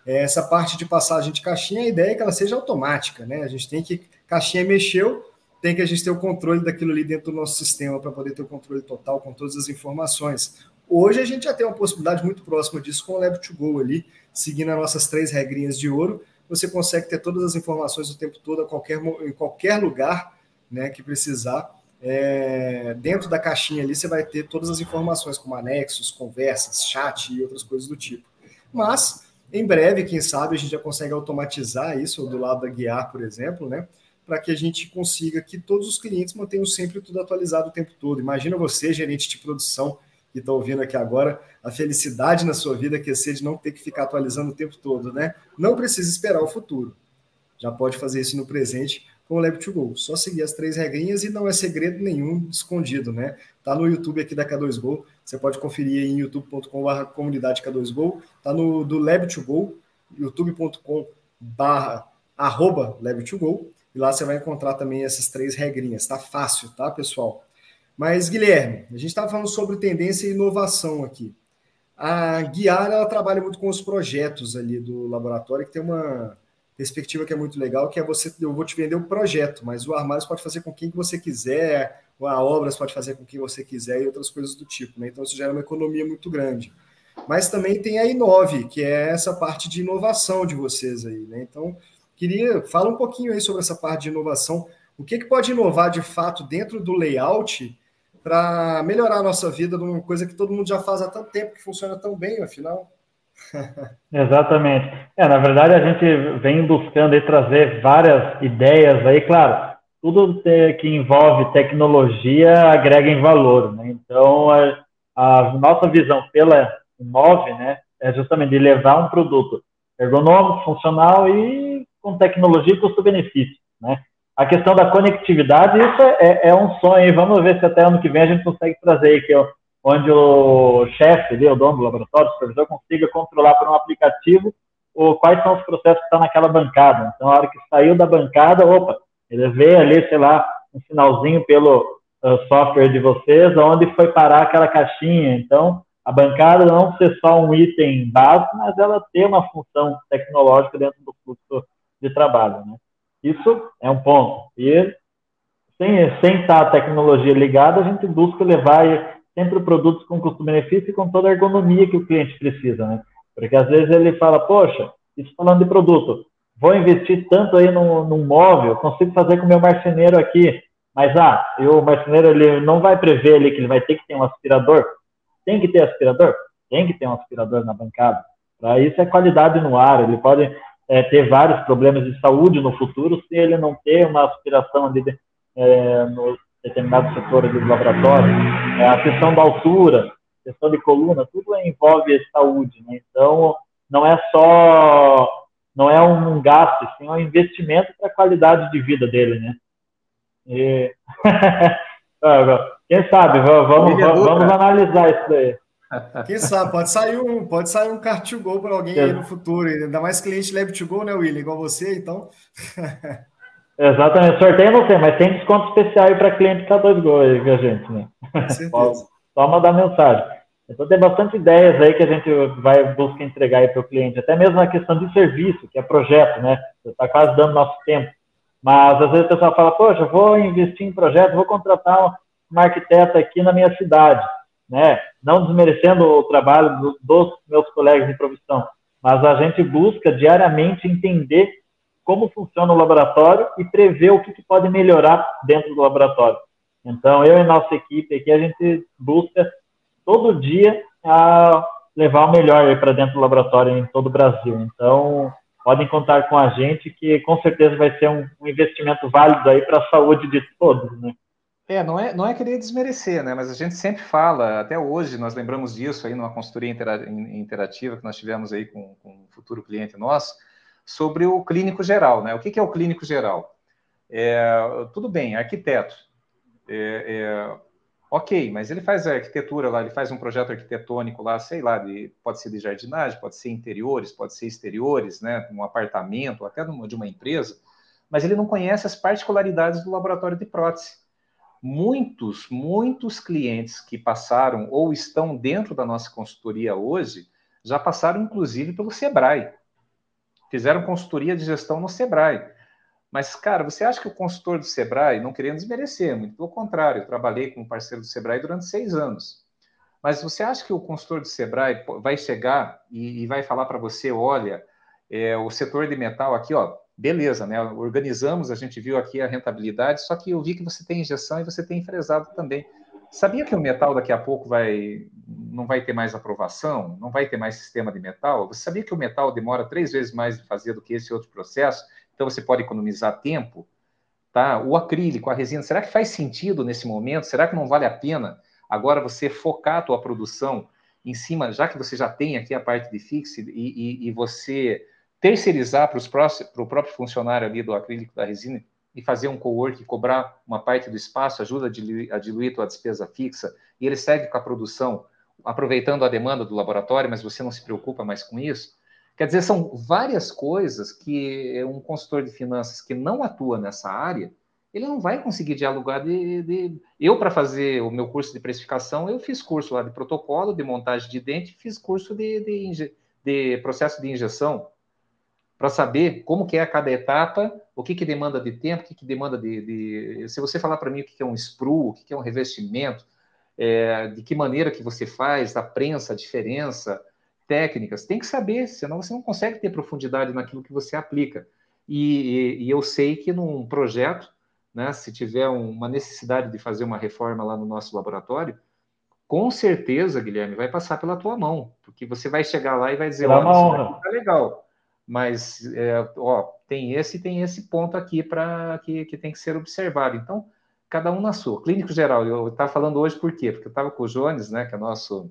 Essa parte de passagem de caixinha, a ideia é que ela seja automática, né? A gente tem que, caixinha mexeu, tem que a gente ter o controle daquilo ali dentro do nosso sistema para poder ter o controle total com todas as informações. Hoje a gente já tem uma possibilidade muito próxima disso com o Lab2Go ali, seguindo as nossas três regrinhas de ouro, você consegue ter todas as informações o tempo todo, a qualquer, em qualquer lugar né, que precisar. É, dentro da caixinha ali você vai ter todas as informações, como anexos, conversas, chat e outras coisas do tipo. Mas em breve, quem sabe, a gente já consegue automatizar isso do lado da Guiar, por exemplo, né? Para que a gente consiga que todos os clientes mantenham sempre tudo atualizado o tempo todo. Imagina você, gerente de produção, que estão ouvindo aqui agora, a felicidade na sua vida que é ser de não ter que ficar atualizando o tempo todo, né? Não precisa esperar o futuro. Já pode fazer isso no presente com o Lab2Go. Só seguir as três regrinhas e não é segredo nenhum escondido, né? Tá no YouTube aqui da K2Go, você pode conferir em youtube.com.br comunidade K2Go, tá no do Lab2Go, youtube.com barra arroba Lab2Go, e lá você vai encontrar também essas três regrinhas. Tá fácil, tá, pessoal? Mas, Guilherme, a gente estava falando sobre tendência e inovação aqui. A Guiar, ela trabalha muito com os projetos ali do laboratório, que tem uma perspectiva que é muito legal, que é você, eu vou te vender o projeto, mas o armário você pode fazer com quem você quiser, a obra você pode fazer com quem você quiser e outras coisas do tipo, né? Então isso gera uma economia muito grande. Mas também tem a Inove, que é essa parte de inovação de vocês aí, né? Então, queria fala um pouquinho aí sobre essa parte de inovação. O que, que pode inovar de fato dentro do layout para melhorar a nossa vida numa coisa que todo mundo já faz há tanto tempo, que funciona tão bem, afinal? <laughs> Exatamente. É, na verdade, a gente vem buscando aí trazer várias ideias aí, claro, tudo que envolve tecnologia agrega em valor, né? Então, a, a nossa visão pela Imove, né, é justamente de levar um produto ergonômico, funcional e com tecnologia e custo-benefício, né? A questão da conectividade, isso é, é, um sonho, vamos ver se até ano que vem a gente consegue trazer que é onde o chefe, o dono do laboratório, o supervisor, consiga controlar por um aplicativo ou quais são os processos que estão naquela bancada. Então, a hora que saiu da bancada, opa, ele vê ali, sei lá, um sinalzinho pelo uh, software de vocês, onde foi parar aquela caixinha. Então, a bancada não ser só um item básico, mas ela ter uma função tecnológica dentro do fluxo de trabalho. Né? Isso é um ponto. E sem, sem estar a tecnologia ligada, a gente busca levar sempre produtos com custo-benefício e com toda a ergonomia que o cliente precisa, né? Porque às vezes ele fala, poxa, isso falando de produto, vou investir tanto aí num, num móvel, consigo fazer com o meu marceneiro aqui, mas ah, eu, o marceneiro ele não vai prever ali que ele vai ter que ter um aspirador. Tem que ter aspirador? Tem que ter um aspirador na bancada. Para isso é qualidade no ar. Ele pode é, ter vários problemas de saúde no futuro se ele não ter uma aspiração ali de, é, no determinado setor do laboratório. É, a questão da altura, questão de coluna, tudo envolve saúde. Né? Então, não é só não é um gasto, sim, é um investimento para a qualidade de vida dele, né? E... <laughs> Quem sabe, vamos, vamos, vamos analisar isso daí. Quem sabe, pode sair um, pode sair um car to go para alguém aí no futuro, ainda mais cliente leve to go, né, William, igual você, então. <laughs> Exatamente, sorteio não tem, mas tem desconto especial aí para cliente K2Go aí, viu, gente, né? Com certeza. <laughs> Só mandar mensagem. Então tem bastante ideias aí que a gente vai buscar entregar para o cliente, até mesmo na questão de serviço, que é projeto, né? Você está quase dando nosso tempo. Mas às vezes o pessoal fala, poxa, vou investir em projeto, vou contratar uma arquiteta aqui na minha cidade, né? Não desmerecendo o trabalho do, dos meus colegas de profissão, mas a gente busca diariamente entender como funciona o laboratório e prever o que, que pode melhorar dentro do laboratório. Então, eu e nossa equipe aqui, a gente busca todo dia a levar o melhor para dentro do laboratório em todo o Brasil. Então, podem contar com a gente que com certeza vai ser um, um investimento válido aí para a saúde de todos, né? É, não é, não é querer desmerecer, né? Mas a gente sempre fala, até hoje nós lembramos disso aí numa consultoria interativa que nós tivemos aí com, com um futuro cliente nosso, sobre o clínico geral, né? O que, que é o clínico geral? É, tudo bem, arquiteto. É, é, ok, mas ele faz a arquitetura lá, ele faz um projeto arquitetônico lá, sei lá, de, pode ser de jardinagem, pode ser interiores, pode ser exteriores, né? Um apartamento, até de uma empresa, mas ele não conhece as particularidades do laboratório de prótese. Muitos, muitos clientes que passaram ou estão dentro da nossa consultoria hoje já passaram, inclusive, pelo Sebrae fizeram consultoria de gestão no Sebrae. Mas, cara, você acha que o consultor do Sebrae, não querendo desmerecer, muito pelo contrário, eu trabalhei com um parceiro do Sebrae durante seis anos. Mas você acha que o consultor do Sebrae vai chegar e, e vai falar para você, olha, é, o setor de metal aqui, ó, beleza, né? Organizamos, a gente viu aqui a rentabilidade, só que eu vi que você tem injeção e você tem fresado também. Sabia que o metal daqui a pouco vai não vai ter mais aprovação, não vai ter mais sistema de metal? Você sabia que o metal demora três vezes mais de fazer do que esse outro processo? Então você pode economizar tempo, tá? O acrílico, a resina, será que faz sentido nesse momento? Será que não vale a pena agora você focar a tua produção em cima, já que você já tem aqui a parte de fixe e, e, e você terceirizar para o próprio funcionário ali do acrílico da resina e fazer um co-work, cobrar uma parte do espaço, ajuda a diluir, a diluir tua despesa fixa, e ele segue com a produção, aproveitando a demanda do laboratório, mas você não se preocupa mais com isso. Quer dizer, são várias coisas que um consultor de finanças que não atua nessa área, ele não vai conseguir dialogar de... de... Eu, para fazer o meu curso de precificação, eu fiz curso lá de protocolo, de montagem de dente, fiz curso de, de, inje... de processo de injeção, para saber como que é cada etapa, o que, que demanda de tempo, o que, que demanda de. Se você falar para mim o que, que é um sprue, o que, que é um revestimento, é, de que maneira que você faz, a prensa, a diferença, técnicas, tem que saber, senão você não consegue ter profundidade naquilo que você aplica. E, e, e eu sei que num projeto, né, se tiver uma necessidade de fazer uma reforma lá no nosso laboratório, com certeza, Guilherme, vai passar pela tua mão, porque você vai chegar lá e vai dizer, ó, tá legal, mas é, ó, tem esse tem esse ponto aqui para que, que tem que ser observado. Então, cada um na sua. Clínico geral, eu estava falando hoje por quê? Porque eu estava com o Jones, né, que é nosso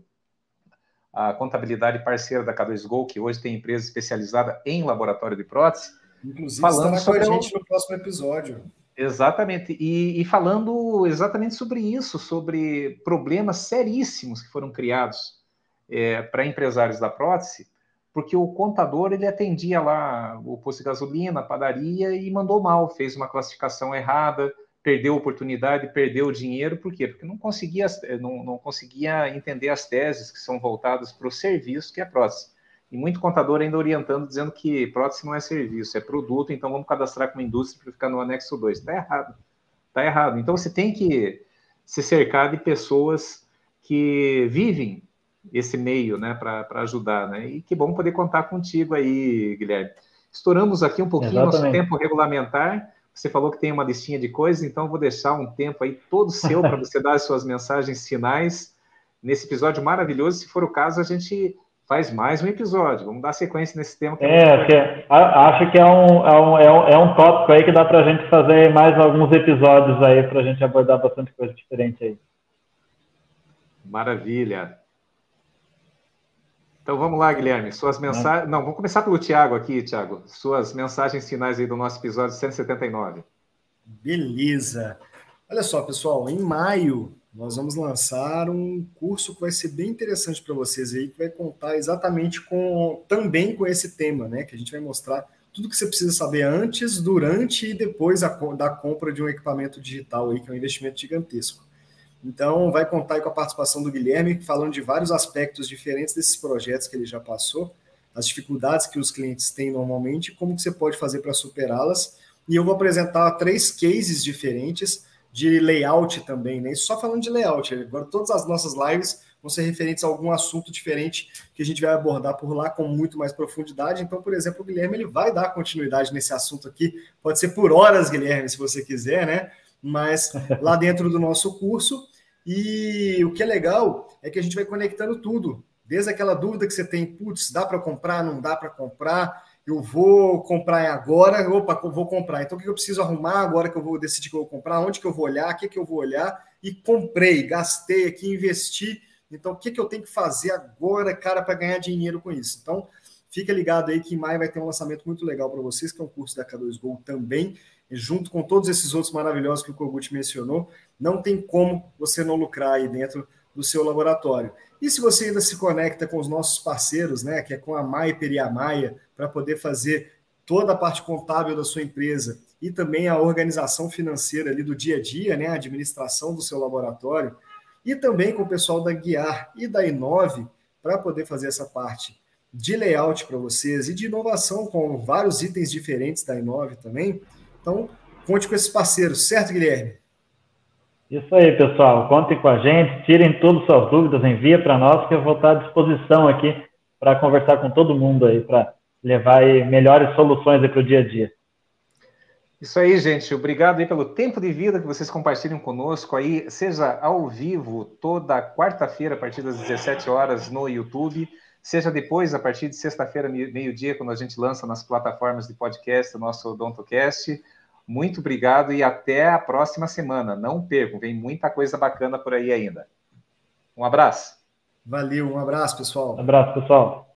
a contabilidade parceira da K2Go, que hoje tem empresa especializada em laboratório de prótese. Inclusive, falando estará com a gente o... no próximo episódio. Exatamente, e, e, falando exatamente sobre isso, sobre problemas seríssimos que foram criados é, para empresários da prótese, porque o contador ele atendia lá o posto de gasolina, a padaria e mandou mal, fez uma classificação errada, perdeu a oportunidade, perdeu o dinheiro, por quê? Porque não conseguia, não, não conseguia entender as teses que são voltadas para o serviço que é prótese. E muito contador ainda orientando, dizendo que prótese não é serviço, é produto, então vamos cadastrar como indústria para ficar no anexo 2. Está errado. Está errado. Então você tem que se cercar de pessoas que vivem esse meio, né, para ajudar, né? E que bom poder contar contigo aí, Guilherme. Estouramos aqui um pouquinho Exatamente. nosso tempo regulamentar. Você falou que tem uma listinha de coisas, então vou deixar um tempo aí todo seu para você dar as suas mensagens finais nesse episódio maravilhoso. Se for o caso, a gente faz mais um episódio. Vamos dar sequência nesse tema. Que é, que é, acho que é um, é, um, é, um, é um tópico aí que dá para a gente fazer mais alguns episódios aí para a gente abordar bastante coisa diferente aí. Maravilha. Então vamos lá, Guilherme. Suas mensagens. Não, vamos começar pelo Tiago aqui, Tiago. Suas mensagens finais aí do nosso episódio 179. Beleza. Olha só, pessoal, em maio nós vamos lançar um curso que vai ser bem interessante para vocês aí, que vai contar exatamente com também com esse tema, né? Que a gente vai mostrar tudo que você precisa saber antes, durante e depois da compra de um equipamento digital aí, que é um investimento gigantesco. Então, vai contar com a participação do Guilherme, falando de vários aspectos diferentes desses projetos que ele já passou, as dificuldades que os clientes têm normalmente, como que você pode fazer para superá-las. E eu vou apresentar três cases diferentes de layout também, né? Só falando de layout, agora todas as nossas lives vão ser referentes a algum assunto diferente que a gente vai abordar por lá com muito mais profundidade. Então, por exemplo, o Guilherme ele vai dar continuidade nesse assunto aqui. Pode ser por horas, Guilherme, se você quiser, né? Mas lá dentro do nosso curso e o que é legal é que a gente vai conectando tudo, desde aquela dúvida que você tem, putz, dá para comprar, não dá para comprar, eu vou comprar agora, opa, vou comprar. Então o que eu preciso arrumar agora que eu vou decidir que eu vou comprar, onde que eu vou olhar, o que que eu vou olhar e comprei, gastei aqui, investi. Então o que que eu tenho que fazer agora, cara, para ganhar dinheiro com isso? Então fica ligado aí que em maio vai ter um lançamento muito legal para vocês, que é um curso da K2Go também junto com todos esses outros maravilhosos que o Kogut mencionou, não tem como você não lucrar aí dentro do seu laboratório. E se você ainda se conecta com os nossos parceiros, né, que é com a Maiper e a Maia, para poder fazer toda a parte contábil da sua empresa e também a organização financeira ali do dia a dia, né, a administração do seu laboratório, e também com o pessoal da Guiar e da Inove, para poder fazer essa parte de layout para vocês e de inovação com vários itens diferentes da Inove também, então, conte com esses parceiros, certo, Guilherme? Isso aí, pessoal. Contem com a gente, tirem todas as suas dúvidas, envia para nós, que eu vou estar à disposição aqui para conversar com todo mundo aí, para levar melhores soluções para o dia a dia. Isso aí, gente. Obrigado aí pelo tempo de vida que vocês compartilham conosco aí, seja ao vivo toda quarta-feira a partir das 17 horas no YouTube, seja depois a partir de sexta-feira meio-dia quando a gente lança nas plataformas de podcast o nosso OdontoCast. Muito obrigado e até a próxima semana. Não percam, vem muita coisa bacana por aí ainda. Um abraço. Valeu, um abraço, pessoal. Um abraço, pessoal.